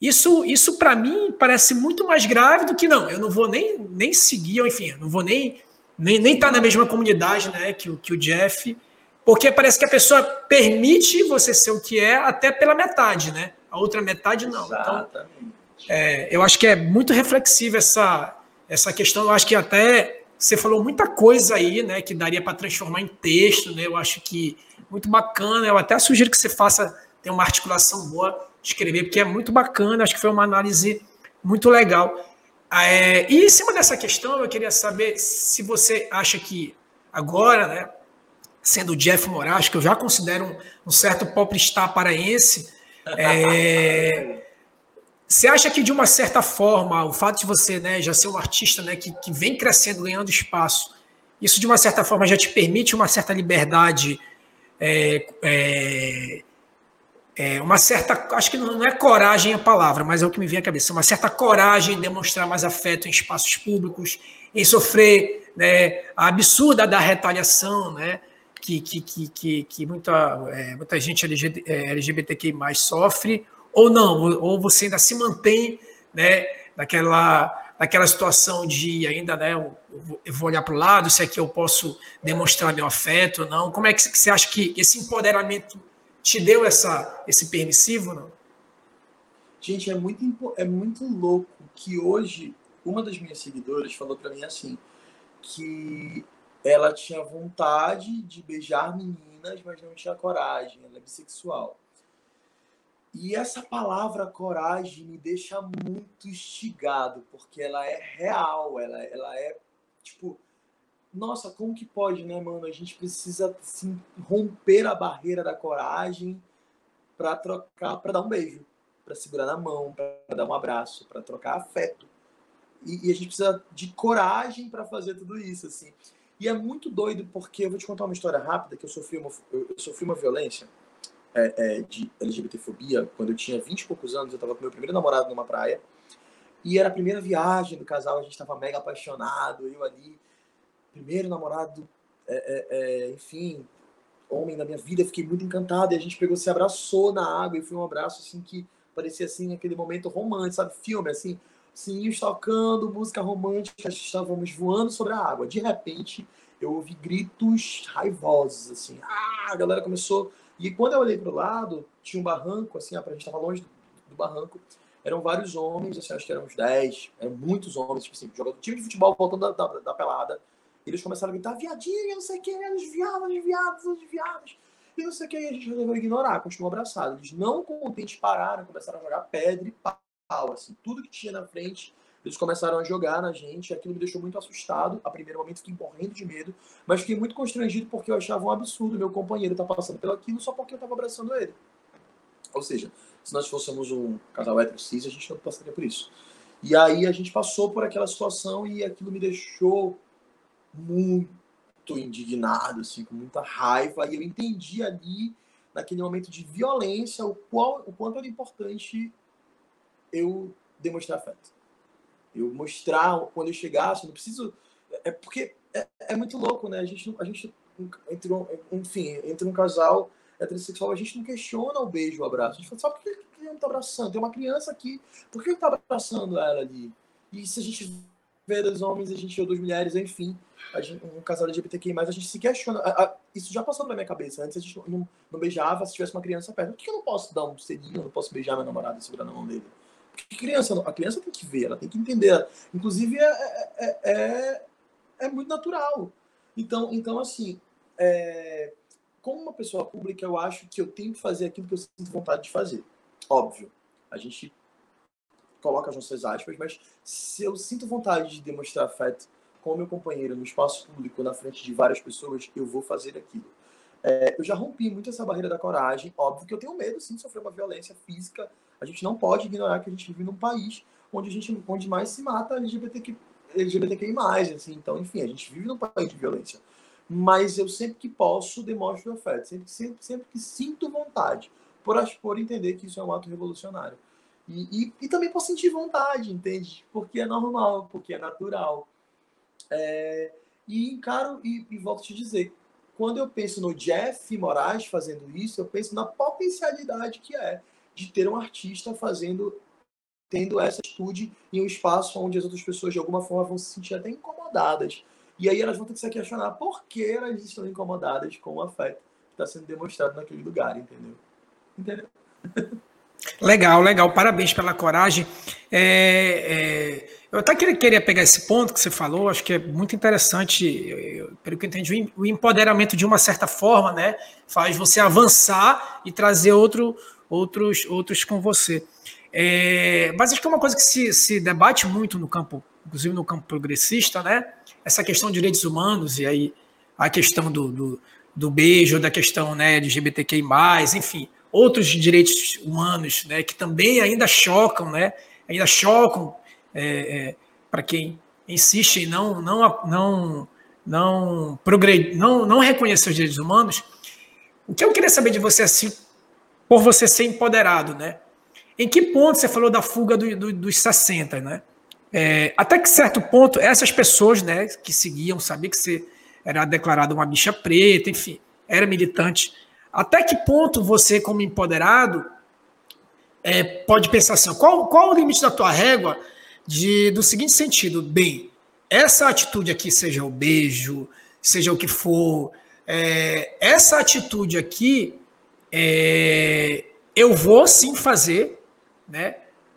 isso, isso para mim parece muito mais grave do que não. Eu não vou nem, nem seguir, ou enfim, não vou nem nem nem estar tá na mesma comunidade, né, que o que o Jeff, porque parece que a pessoa permite você ser o que é até pela metade, né? A outra metade não. Então, Exatamente. Então, é, eu acho que é muito reflexiva essa essa questão. Eu acho que até você falou muita coisa aí, né, que daria para transformar em texto, né? Eu acho que muito bacana. Eu até sugiro que você faça tem uma articulação boa escrever, porque é muito bacana, acho que foi uma análise muito legal. É, e em cima dessa questão, eu queria saber se você acha que agora, né, sendo o Jeff Moraes, que eu já considero um, um certo popstar paraense, (laughs) é, você acha que de uma certa forma, o fato de você né, já ser um artista né, que, que vem crescendo, ganhando espaço, isso de uma certa forma já te permite uma certa liberdade é, é, é, uma certa, acho que não é coragem a palavra, mas é o que me vem à cabeça, uma certa coragem em demonstrar mais afeto em espaços públicos, em sofrer né, a absurda da retaliação, né, que, que, que, que, muita, é, muita gente LGBTQI é, sofre, ou não, ou você ainda se mantém né, naquela, naquela situação de ainda, né, eu vou olhar para o lado, se é que eu posso demonstrar meu afeto ou não, como é que você acha que esse empoderamento te deu essa, esse permissivo, não? Gente, é muito, é muito louco que hoje uma das minhas seguidoras falou para mim assim, que ela tinha vontade de beijar meninas, mas não tinha coragem, ela é bissexual. E essa palavra coragem me deixa muito instigado, porque ela é real, ela, ela é, tipo, nossa, como que pode, né, mano? A gente precisa assim, romper a barreira da coragem para trocar, para dar um beijo, para segurar na mão, para dar um abraço, para trocar afeto. E, e, a gente precisa de coragem para fazer tudo isso, assim. E é muito doido porque eu vou te contar uma história rápida que eu sofri uma, eu sofri uma violência é, é, de LGBTfobia quando eu tinha 20 e poucos anos. Eu estava com meu primeiro namorado numa praia E era a primeira viagem do casal, a gente estava mega apaixonado, eu ali, primeiro namorado, é, é, é, enfim, homem da minha vida, fiquei muito encantado e a gente pegou, se abraçou na água e foi um abraço assim que parecia assim aquele momento romântico, sabe, filme assim, sininhos tocando, música romântica, estávamos voando sobre a água. De repente, eu ouvi gritos raivosos assim. Ah, a galera começou e quando eu olhei para o lado, tinha um barranco assim, a gente estava longe do, do, barranco. Eram vários homens, assim, acho que eram uns 10, eram muitos homens, tipo assim, jogando time de futebol voltando da, da, da pelada eles começaram a gritar, viadinho, não sei o que, os viados, os viados, os viados. E não sei o que, e a gente resolveu ignorar, continuou abraçado. Eles não contentes pararam, começaram a jogar pedra e pau, assim, tudo que tinha na frente, eles começaram a jogar na gente, aquilo me deixou muito assustado. A primeiro momento fiquei morrendo de medo, mas fiquei muito constrangido porque eu achava um absurdo meu companheiro estar tá passando pelo aquilo só porque eu estava abraçando ele. Ou seja, se nós fôssemos um casal hétero cis, a gente não passaria por isso. E aí a gente passou por aquela situação e aquilo me deixou muito indignado, assim, com muita raiva, e eu entendi ali, naquele momento de violência, o, qual, o quanto era importante eu demonstrar afeto. Eu mostrar, quando eu chegasse, não preciso... É porque é, é muito louco, né? A gente, a gente entre um, enfim, entre um casal heterossexual, a gente não questiona o beijo, o abraço. A gente fala, sabe por que ele não tá abraçando? Tem uma criança aqui, por que ele tá abraçando ela ali? E se a gente vê dois homens, a gente vê duas mulheres, enfim, gente, um casal LGBTQI+, a gente se questiona. A, a, isso já passou pela minha cabeça. Antes a gente não, não, beijava se tivesse uma criança perto. Por que eu não posso dar um selinho, eu não posso beijar meu namorado e segurar na mão dele? Porque criança, a criança tem que ver, ela tem que entender. Inclusive, é, é, é, é muito natural. Então, então assim, é, como uma pessoa pública, eu acho que eu tenho que fazer aquilo que eu sinto vontade de fazer. Óbvio. A gente coloca as nossas aspas, mas se eu sinto vontade de demonstrar afeto com o meu companheiro no espaço público, na frente de várias pessoas, eu vou fazer aquilo. É, eu já rompi muito essa barreira da coragem. Óbvio que eu tenho medo, sim, de sofrer uma violência física. A gente não pode ignorar que a gente vive num país onde a gente onde mais se mata LGBTQ, LGBTQI+. Assim. Então, enfim, a gente vive num país de violência. Mas eu sempre que posso demonstro afeto. Sempre, sempre, sempre que sinto vontade. Por, por entender que isso é um ato revolucionário. E, e, e também por sentir vontade, entende? Porque é normal, porque é natural. É, e encaro, e, e volto a te dizer, quando eu penso no Jeff Moraes fazendo isso, eu penso na potencialidade que é de ter um artista fazendo, tendo essa atitude em um espaço onde as outras pessoas de alguma forma vão se sentir até incomodadas. E aí elas vão ter que se questionar por que elas estão incomodadas com o afeto que está sendo demonstrado naquele lugar, entendeu? Entendeu? (laughs) Legal, legal. Parabéns pela coragem. É, é, eu até queria, pegar esse ponto que você falou, acho que é muito interessante, pelo que eu entendi, o empoderamento de uma certa forma, né, faz você avançar e trazer outro, outros, outros com você. É, mas acho que é uma coisa que se, se debate muito no campo, inclusive no campo progressista, né, essa questão de direitos humanos e aí a questão do, do, do beijo, da questão né, LGBTQI+, enfim, outros direitos humanos, né, que também ainda chocam, né, ainda chocam é, é, para quem insiste em não não não não, progredir, não não reconhecer os direitos humanos. O que eu queria saber de você assim, por você ser empoderado, né? Em que ponto você falou da fuga do, do, dos 60, né? É, até que certo ponto, essas pessoas, né, que seguiam, sabia que você era declarado uma bicha preta, enfim, era militante. Até que ponto você, como empoderado, é, pode pensar assim: qual, qual o limite da tua régua de, do seguinte sentido, bem, essa atitude aqui, seja o beijo, seja o que for, é, essa atitude aqui, é, eu vou sim fazer, né?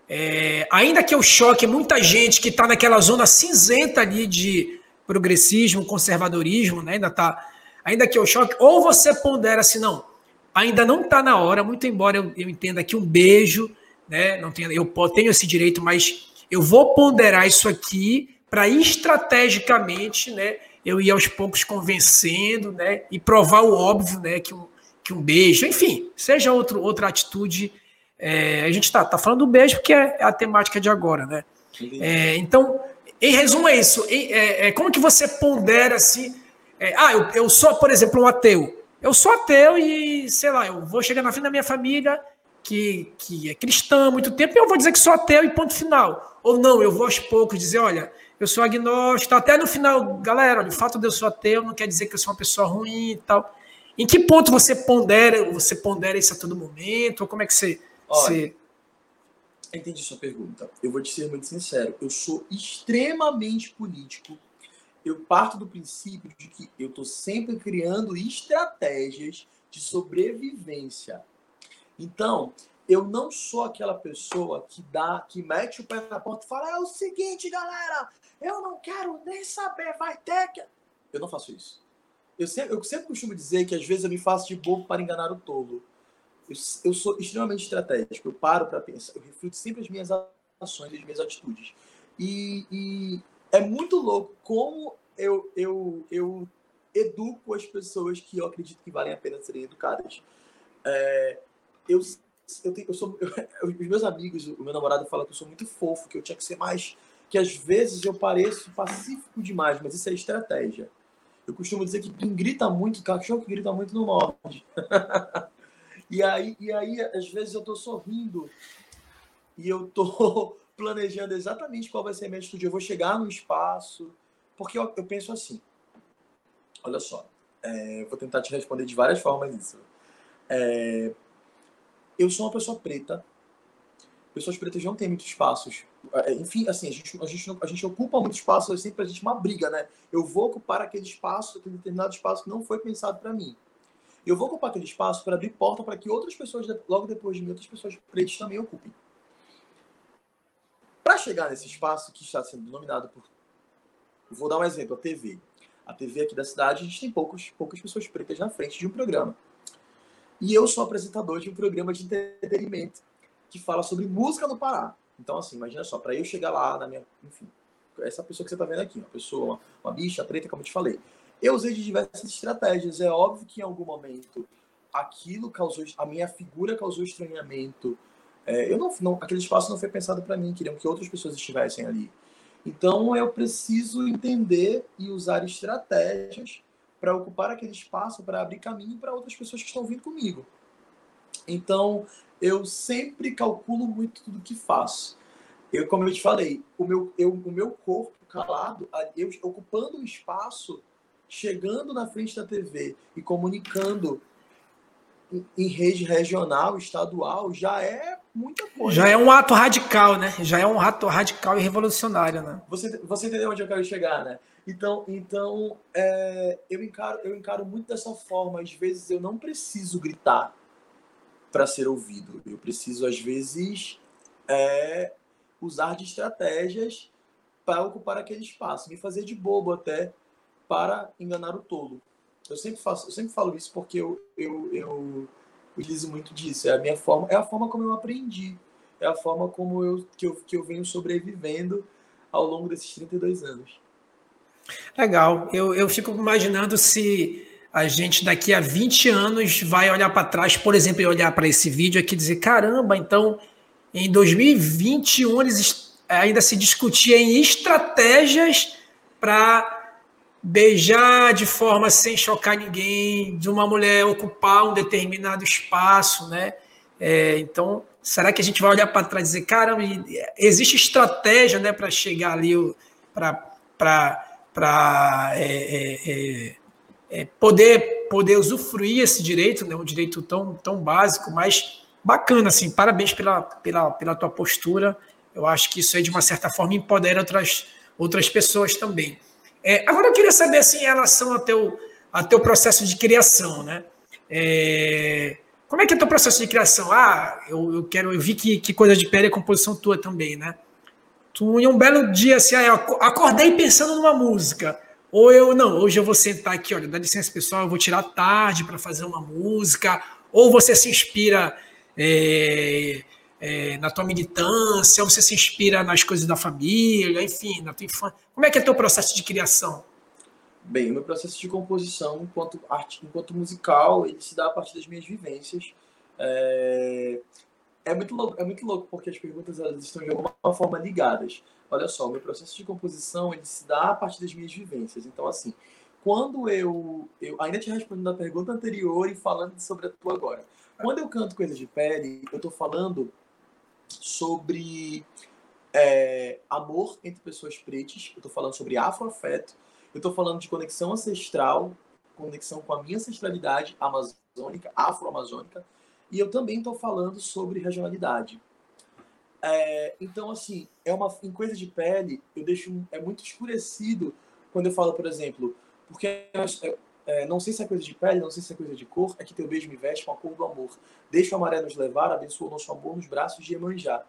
É, ainda que eu choque muita gente que está naquela zona cinzenta ali de progressismo, conservadorismo, né? Ainda tá, ainda que eu choque, ou você pondera assim, não, ainda não está na hora, muito embora eu, eu entenda que um beijo, né? Não tenho, eu tenho esse direito, mas eu vou ponderar isso aqui para estrategicamente, né, eu ir aos poucos convencendo, né, e provar o óbvio, né, que um, que um beijo, enfim, seja outro, outra atitude. É, a gente está tá falando do beijo porque é, a temática de agora, né? É, então, em resumo, é isso. É, é, como que você pondera assim? É, ah, eu, eu sou, por exemplo, um ateu. Eu sou ateu e, sei lá, eu vou chegar na frente da minha família que, que é cristã há muito tempo e eu vou dizer que sou ateu e ponto final. Ou não, eu vou aos poucos dizer, olha, eu sou agnóstico, até no final, galera, olha, o fato de eu ser ateu não quer dizer que eu sou uma pessoa ruim e tal. Em que ponto você pondera, você pondera isso a todo momento? Ou como é que você. Olha, você... Entendi sua pergunta. Eu vou te ser muito sincero. Eu sou extremamente político. Eu parto do princípio de que eu estou sempre criando estratégias de sobrevivência. Então, eu não sou aquela pessoa que dá, que mete o pé na porta e fala: é o seguinte, galera, eu não quero nem saber, vai ter que. Eu não faço isso. Eu sempre, eu sempre costumo dizer que às vezes eu me faço de bobo para enganar o tolo. Eu, eu sou extremamente estratégico, eu paro para pensar, eu reflito sempre as minhas ações, as minhas atitudes. E, e é muito louco como eu, eu, eu educo as pessoas que eu acredito que valem a pena serem educadas. É, eu, eu, tenho, eu sou, (laughs) eu, os meus amigos, o meu namorado fala que eu sou muito fofo, que eu tinha que ser mais. Que às vezes eu pareço pacífico demais, mas isso é estratégia. Eu costumo dizer que quem grita muito, cachorro que grita muito não morde. (laughs) e, aí, e aí, às vezes, eu tô sorrindo e eu tô (laughs) planejando exatamente qual vai ser a minha atitude. Eu vou chegar no espaço, porque eu, eu penso assim. Olha só, é, vou tentar te responder de várias formas isso. É, eu sou uma pessoa preta. Pessoas pretas não têm muitos espaços. É, enfim, assim, a gente, a gente, a gente ocupa muito espaço, é sempre a gente uma briga, né? Eu vou ocupar aquele espaço, aquele determinado espaço que não foi pensado para mim. Eu vou ocupar aquele espaço para abrir porta para que outras pessoas, logo depois de mim, outras pessoas pretas também ocupem. Para chegar nesse espaço que está sendo denominado por. Vou dar um exemplo: a TV. A TV aqui da cidade, a gente tem poucos, poucas pessoas pretas na frente de um programa. E eu sou apresentador de um programa de entretenimento que fala sobre música no Pará. Então, assim, imagina só, para eu chegar lá na minha. Enfim, essa pessoa que você está vendo aqui, uma pessoa, uma, bicha preta, como eu te falei. Eu usei de diversas estratégias. É óbvio que em algum momento aquilo causou. A minha figura causou estranhamento. É, eu não, não, aquele espaço não foi pensado para mim, queriam que outras pessoas estivessem ali. Então eu preciso entender e usar estratégias para ocupar aquele espaço, para abrir caminho para outras pessoas que estão vindo comigo. Então, eu sempre calculo muito tudo que faço. Eu, como eu te falei, o meu, eu, o meu corpo calado, eu ocupando um espaço, chegando na frente da TV e comunicando em, em rede regional, estadual, já é muita coisa. Já é um ato radical, né? Já é um ato radical e revolucionário, né? Você, você entendeu onde eu quero chegar, né? Então, então é, eu, encaro, eu encaro muito dessa forma. Às vezes eu não preciso gritar para ser ouvido. Eu preciso, às vezes, é, usar de estratégias para ocupar aquele espaço, me fazer de bobo até para enganar o tolo. Eu sempre faço, eu sempre falo isso porque eu, eu, eu utilizo muito disso. É a minha forma, é a forma como eu aprendi, é a forma como eu que eu, que eu venho sobrevivendo ao longo desses 32 anos. Legal. Eu, eu fico imaginando se a gente daqui a 20 anos vai olhar para trás, por exemplo, e olhar para esse vídeo aqui e dizer: caramba, então em 2021 eles ainda se discutia em estratégias para beijar de forma sem chocar ninguém, de uma mulher ocupar um determinado espaço, né? É, então, será que a gente vai olhar para trás e dizer, caramba, existe estratégia né, para chegar ali, para para é, é, é, é, poder, poder usufruir esse direito, né, um direito tão, tão básico, mas bacana, assim, parabéns pela, pela, pela tua postura, eu acho que isso aí, de uma certa forma, empodera outras, outras pessoas também. É, agora, eu queria saber, assim, em relação ao teu, ao teu processo de criação, né, como é que é o teu processo de criação? Ah, eu, eu quero, eu vi que, que coisa de pele é composição tua também, né? Tu, em um belo dia, assim, eu acordei pensando numa música. Ou eu, não, hoje eu vou sentar aqui, olha, dá licença pessoal, eu vou tirar tarde para fazer uma música. Ou você se inspira é, é, na tua militância, ou você se inspira nas coisas da família, enfim, na tua infância. Como é que é teu processo de criação? Bem, o meu processo de composição enquanto arte, enquanto musical, ele se dá a partir das minhas vivências. É, é muito louco, é muito louco porque as perguntas elas estão de alguma forma ligadas. Olha só, o meu processo de composição ele se dá a partir das minhas vivências. Então, assim, quando eu, eu ainda te respondendo a pergunta anterior e falando sobre a tua agora. Quando eu canto coisas de pele, eu estou falando sobre é, amor entre pessoas pretas, eu estou falando sobre afroafeto, eu estou falando de conexão ancestral, conexão com a minha ancestralidade amazônica, afro-amazônica, e eu também estou falando sobre regionalidade. É, então, assim, é uma, em coisa de pele, eu deixo é muito escurecido quando eu falo, por exemplo, porque é, é, não sei se é coisa de pele, não sei se é coisa de cor, é que teu beijo me veste com a cor do amor. Deixa o amarelo nos levar, abençoa o nosso amor nos braços de Emanjá.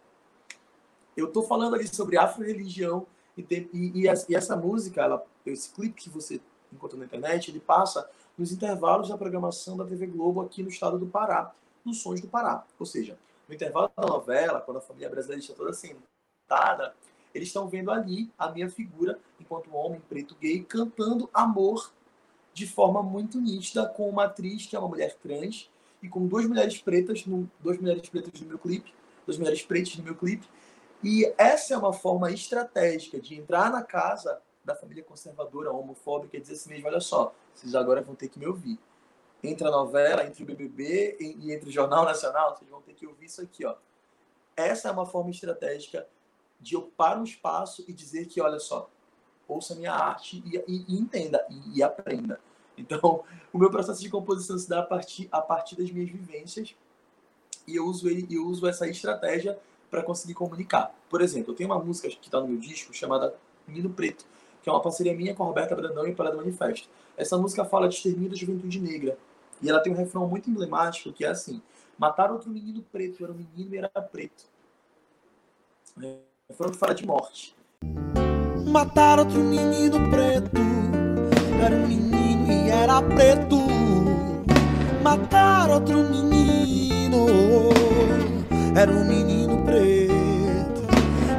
Eu estou falando ali sobre afro-religião e, e, e, e, essa música, ela, esse clipe que você encontrou na internet, ele passa nos intervalos da programação da TV Globo aqui no estado do Pará, nos Sons do Pará. Ou seja, no intervalo da novela, quando a família brasileira está toda sentada, eles estão vendo ali a minha figura enquanto homem preto gay cantando amor de forma muito nítida com uma atriz que é uma mulher trans e com duas mulheres pretas, no, duas mulheres pretas no meu clipe, duas mulheres pretas no meu clipe. E essa é uma forma estratégica de entrar na casa da família conservadora, homofóbica e dizer assim mesmo, olha só, vocês agora vão ter que me ouvir. Entre a novela, entre o BBB e entre o Jornal Nacional, vocês vão ter que ouvir isso aqui, ó. Essa é uma forma estratégica de ocupar um espaço e dizer que, olha só, ouça minha arte e, e, e entenda e, e, aprenda. Então, (laughs) o meu processo de composição se dá a partir, a partir das minhas vivências e eu uso, ele, eu uso essa estratégia para conseguir comunicar. Por exemplo, eu tenho uma música que está no meu disco chamada Menino Preto, que é uma parceria minha com a Roberta Brandão e Parada Manifesto. Essa música fala de extermínio da juventude negra. E ela tem um refrão muito emblemático que é assim: Matar outro menino preto, era um menino e era preto. É, o refrão que fala de morte. Matar outro menino preto, era um menino e era preto. Matar outro menino, era um menino preto.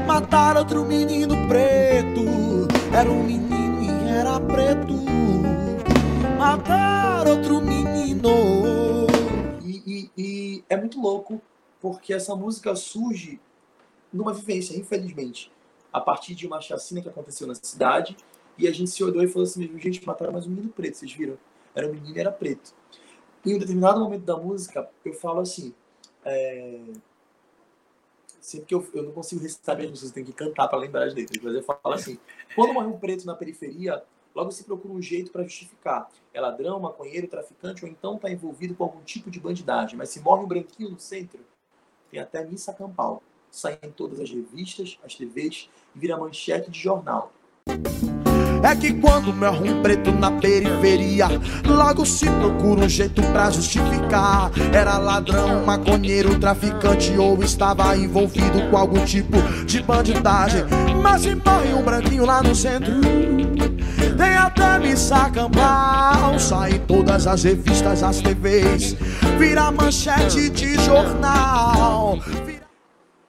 Matar outro menino preto, era um menino e era preto. Matar outro menino. E, e, e é muito louco, porque essa música surge numa vivência, infelizmente, a partir de uma chacina que aconteceu na cidade. E a gente se olhou e falou assim mesmo, gente, mataram mais um menino preto, vocês viram? Era um menino era preto. Em um determinado momento da música, eu falo assim, é... sempre que eu, eu não consigo recitar as músicas, eu tenho que cantar para lembrar as letras, mas eu falo assim, quando morre um preto na periferia, logo se procura um jeito para justificar. É ladrão, maconheiro, traficante, ou então está envolvido com algum tipo de bandidagem. Mas se morre um branquinho no centro, tem até missa campal sai em todas as revistas, as TVs e vira manchete de jornal. É que quando morre um preto na periferia, logo se procura um jeito pra justificar. Era ladrão, maconheiro, traficante ou estava envolvido com algum tipo de bandidagem. Mas se morre um branquinho lá no centro, tem até missa campal. Sai em todas as revistas, as TVs, vira manchete de jornal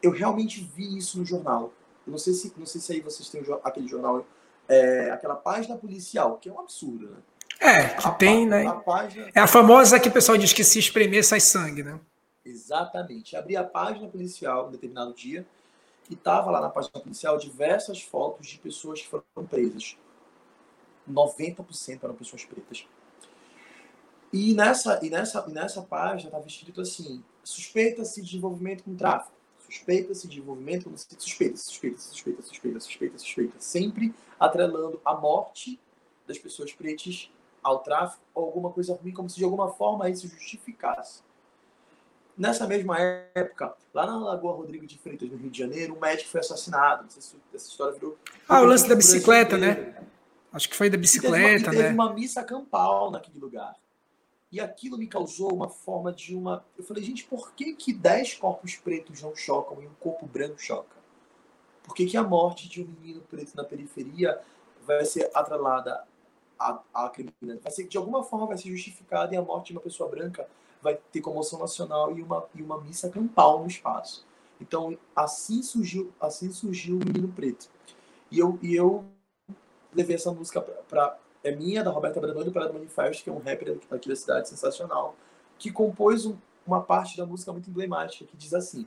eu realmente vi isso no jornal. Eu não sei se, não sei se aí vocês têm aquele jornal, é, aquela página policial, que é um absurdo, né? É, que a, tem, né? A página... É a famosa que o pessoal diz que se espremer sai sangue, né? Exatamente. Abri a página policial um determinado dia e tava lá na página policial diversas fotos de pessoas que foram presas. 90% eram pessoas pretas. E nessa, e nessa, e nessa página estava escrito assim: suspeita-se de envolvimento com tráfico suspeita-se de envolvimento no suspeita, suspeita, suspeita, suspeita, suspeita, suspeita, sempre atrelando a morte das pessoas pretas ao tráfico ou alguma coisa ruim, como se de alguma forma isso justificasse. Nessa mesma época, lá na Lagoa Rodrigo de Freitas, no Rio de Janeiro, um médico foi assassinado. Não sei se essa história virou. Ah, o lance da bicicleta, né? Acho que foi da bicicleta, teve uma, e teve né? uma missa campal naquele lugar. E aquilo me causou uma forma de uma. Eu falei, gente, por que, que dez corpos pretos não chocam e um corpo branco choca? Por que, que a morte de um menino preto na periferia vai ser atrelada à, à criminalidade? Vai ser, de alguma forma vai ser justificada e a morte de uma pessoa branca vai ter comoção nacional e uma, e uma missa campal no espaço. Então, assim surgiu, assim surgiu o Menino Preto. E eu, e eu levei essa música para é minha, da Roberta Brandão do Parado Manifesto, que é um rapper aqui da cidade, sensacional, que compôs um, uma parte da música muito emblemática, que diz assim: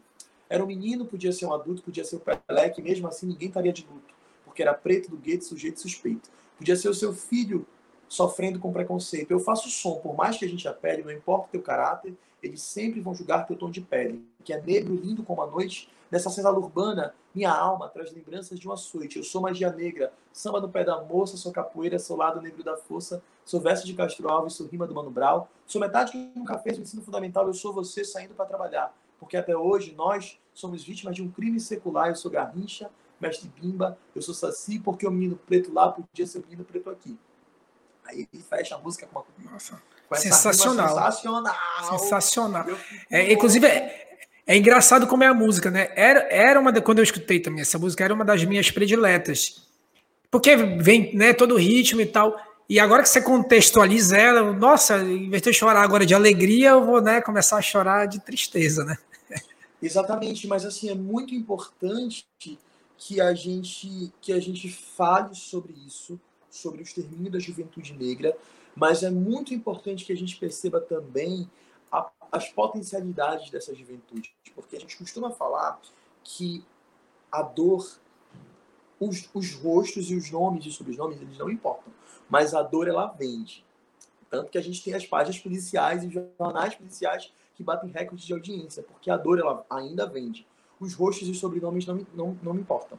Era um menino, podia ser um adulto, podia ser o Pelé, que mesmo assim ninguém estaria de luto, porque era preto do gueto, sujeito suspeito. Podia ser o seu filho sofrendo com preconceito. Eu faço som, por mais que a gente apele, não importa o teu caráter, eles sempre vão julgar teu tom de pele, que é negro, lindo como a noite. Nessa senzala urbana, minha alma traz lembranças de uma açoite. Eu sou magia negra, samba no pé da moça, sou capoeira, sou lado negro da força, sou verso de Castro Alves, sou rima do Mano Brau, sou metade que nunca fez o ensino fundamental, eu sou você saindo para trabalhar. Porque até hoje nós somos vítimas de um crime secular, eu sou Garrincha, mestre Bimba, eu sou Saci, porque o menino preto lá podia ser o menino preto aqui. Aí ele fecha a música com uma. Nossa. Com sensacional. sensacional. Sensacional. É, inclusive, é, é, engraçado como é a música, né? Era, era uma. quando eu escutei também essa música, era uma das minhas prediletas. Porque vem né, todo o ritmo e tal. E agora que você contextualiza ela, nossa, em vez de eu chorar agora de alegria, eu vou né, começar a chorar de tristeza, né? (laughs) Exatamente, mas assim, é muito importante que a gente que a gente fale sobre isso, sobre o extermínio da juventude negra, mas é muito importante que a gente perceba também as potencialidades dessa juventude, porque a gente costuma falar que a dor, os, os rostos e os nomes e sobrenomes, eles não importam, mas a dor ela vende. Tanto que a gente tem as páginas policiais e jornais policiais que batem recordes de audiência, porque a dor ela ainda vende os rostos e os sobrenomes não, não, não me importam.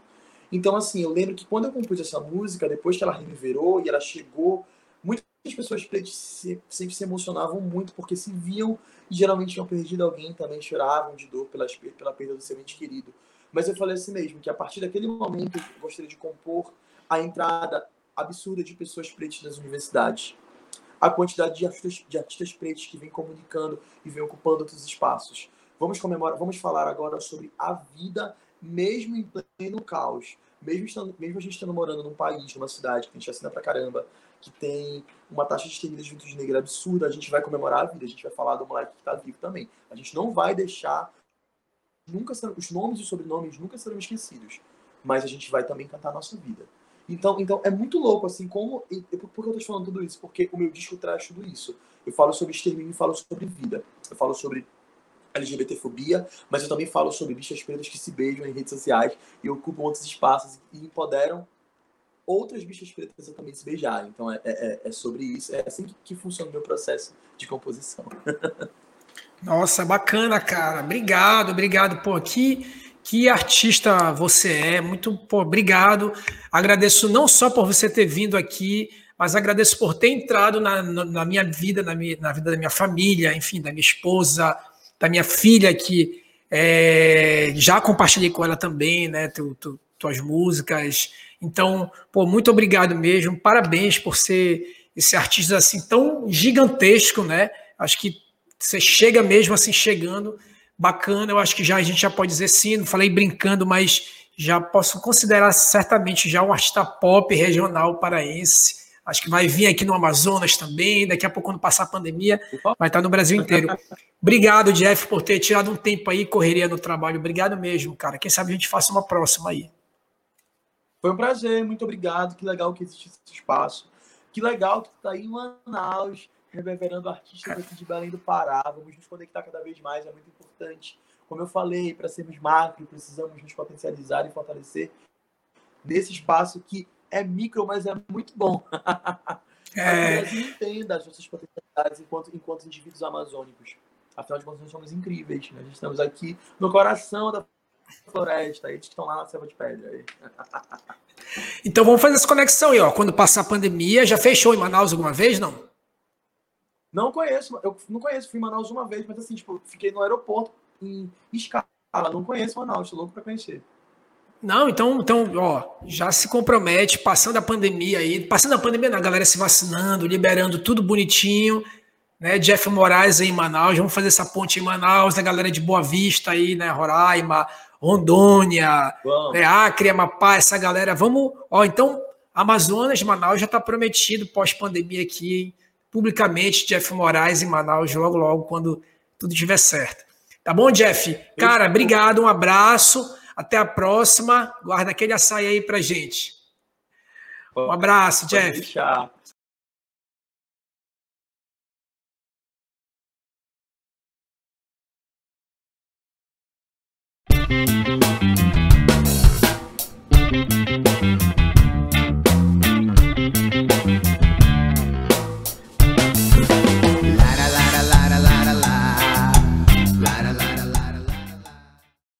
Então, assim, eu lembro que quando eu compus essa música, depois que ela reverberou e ela chegou, muitas pessoas se, sempre se emocionavam muito porque se viam e geralmente tinham perdido alguém, também choravam de dor pela, pela perda do seu ente querido. Mas eu falei assim mesmo, que a partir daquele momento eu gostaria de compor a entrada absurda de pessoas pretas nas universidades. A quantidade de artistas, de artistas pretos que vem comunicando e vem ocupando outros espaços. Vamos comemorar, vamos falar agora sobre a vida mesmo em pleno caos. Mesmo, estando, mesmo a gente estando morando num país, numa cidade que tem chacina pra caramba, que tem uma taxa de extermínio de negra absurda, a gente vai comemorar a vida, a gente vai falar do moleque que tá vivo também. A gente não vai deixar nunca os nomes e sobrenomes nunca serão esquecidos, mas a gente vai também cantar a nossa vida. Então, então é muito louco assim como e, por que eu tô falando tudo isso? Porque o meu disco traz tudo isso. Eu falo sobre extermínio falo sobre vida. Eu falo sobre LGBTfobia, mas eu também falo sobre bichas pretas que se beijam em redes sociais e ocupam outros espaços e empoderam outras bichas pretas também se beijarem. Então é, é, é sobre isso, é assim que, que funciona o meu processo de composição. (laughs) Nossa, bacana, cara. Obrigado, obrigado. Pô, que, que artista você é. Muito, pô, obrigado. Agradeço não só por você ter vindo aqui, mas agradeço por ter entrado na, na minha vida, na, minha, na vida da minha família, enfim, da minha esposa, da minha filha, que é, já compartilhei com ela também, né? Tu, tu, tuas músicas. Então, pô, muito obrigado mesmo. Parabéns por ser esse artista assim tão gigantesco, né? Acho que você chega mesmo assim chegando bacana. Eu acho que já a gente já pode dizer sim. Não falei brincando, mas já posso considerar certamente já um artista pop regional paraense Acho que vai vir aqui no Amazonas também. Daqui a pouco, quando passar a pandemia, vai estar no Brasil inteiro. (laughs) Obrigado, Jeff, por ter tirado um tempo aí, correria no trabalho. Obrigado mesmo, cara. Quem sabe a gente faça uma próxima aí. Foi um prazer, muito obrigado. Que legal que existe esse espaço. Que legal que tu tá aí em Manaus, reverberando artistas aqui de Belém do Pará. Vamos nos conectar cada vez mais, é muito importante. Como eu falei, para sermos macro, precisamos nos potencializar e fortalecer nesse espaço que é micro, mas é muito bom. (laughs) É... Brasil entenda as nossas potencialidades enquanto, enquanto indivíduos amazônicos. Afinal de contas, nós somos incríveis. Né? Nós estamos aqui no coração da floresta. Eles estão lá na selva de pedra. (laughs) Então vamos fazer essa conexão aí, ó. Quando passar a pandemia, já fechou em Manaus alguma vez, não? Não conheço, eu não conheço, fui em Manaus uma vez, mas assim, tipo, fiquei no aeroporto em escala. Não conheço Manaus, estou louco para conhecer. Não, então, então, ó, já se compromete, passando a pandemia aí, passando a pandemia, a galera se vacinando, liberando tudo bonitinho, né? Jeff Moraes aí em Manaus, vamos fazer essa ponte em Manaus, a galera de Boa Vista aí, né? Roraima, Rondônia, né? Acre, Amapá, essa galera, vamos, ó, então, Amazonas, Manaus já está prometido pós-pandemia aqui, hein? publicamente, Jeff Moraes em Manaus, logo, logo, quando tudo estiver certo. Tá bom, Jeff? Cara, obrigado, um abraço. Até a próxima. Guarda aquele açaí aí pra gente. Um abraço, Jeff.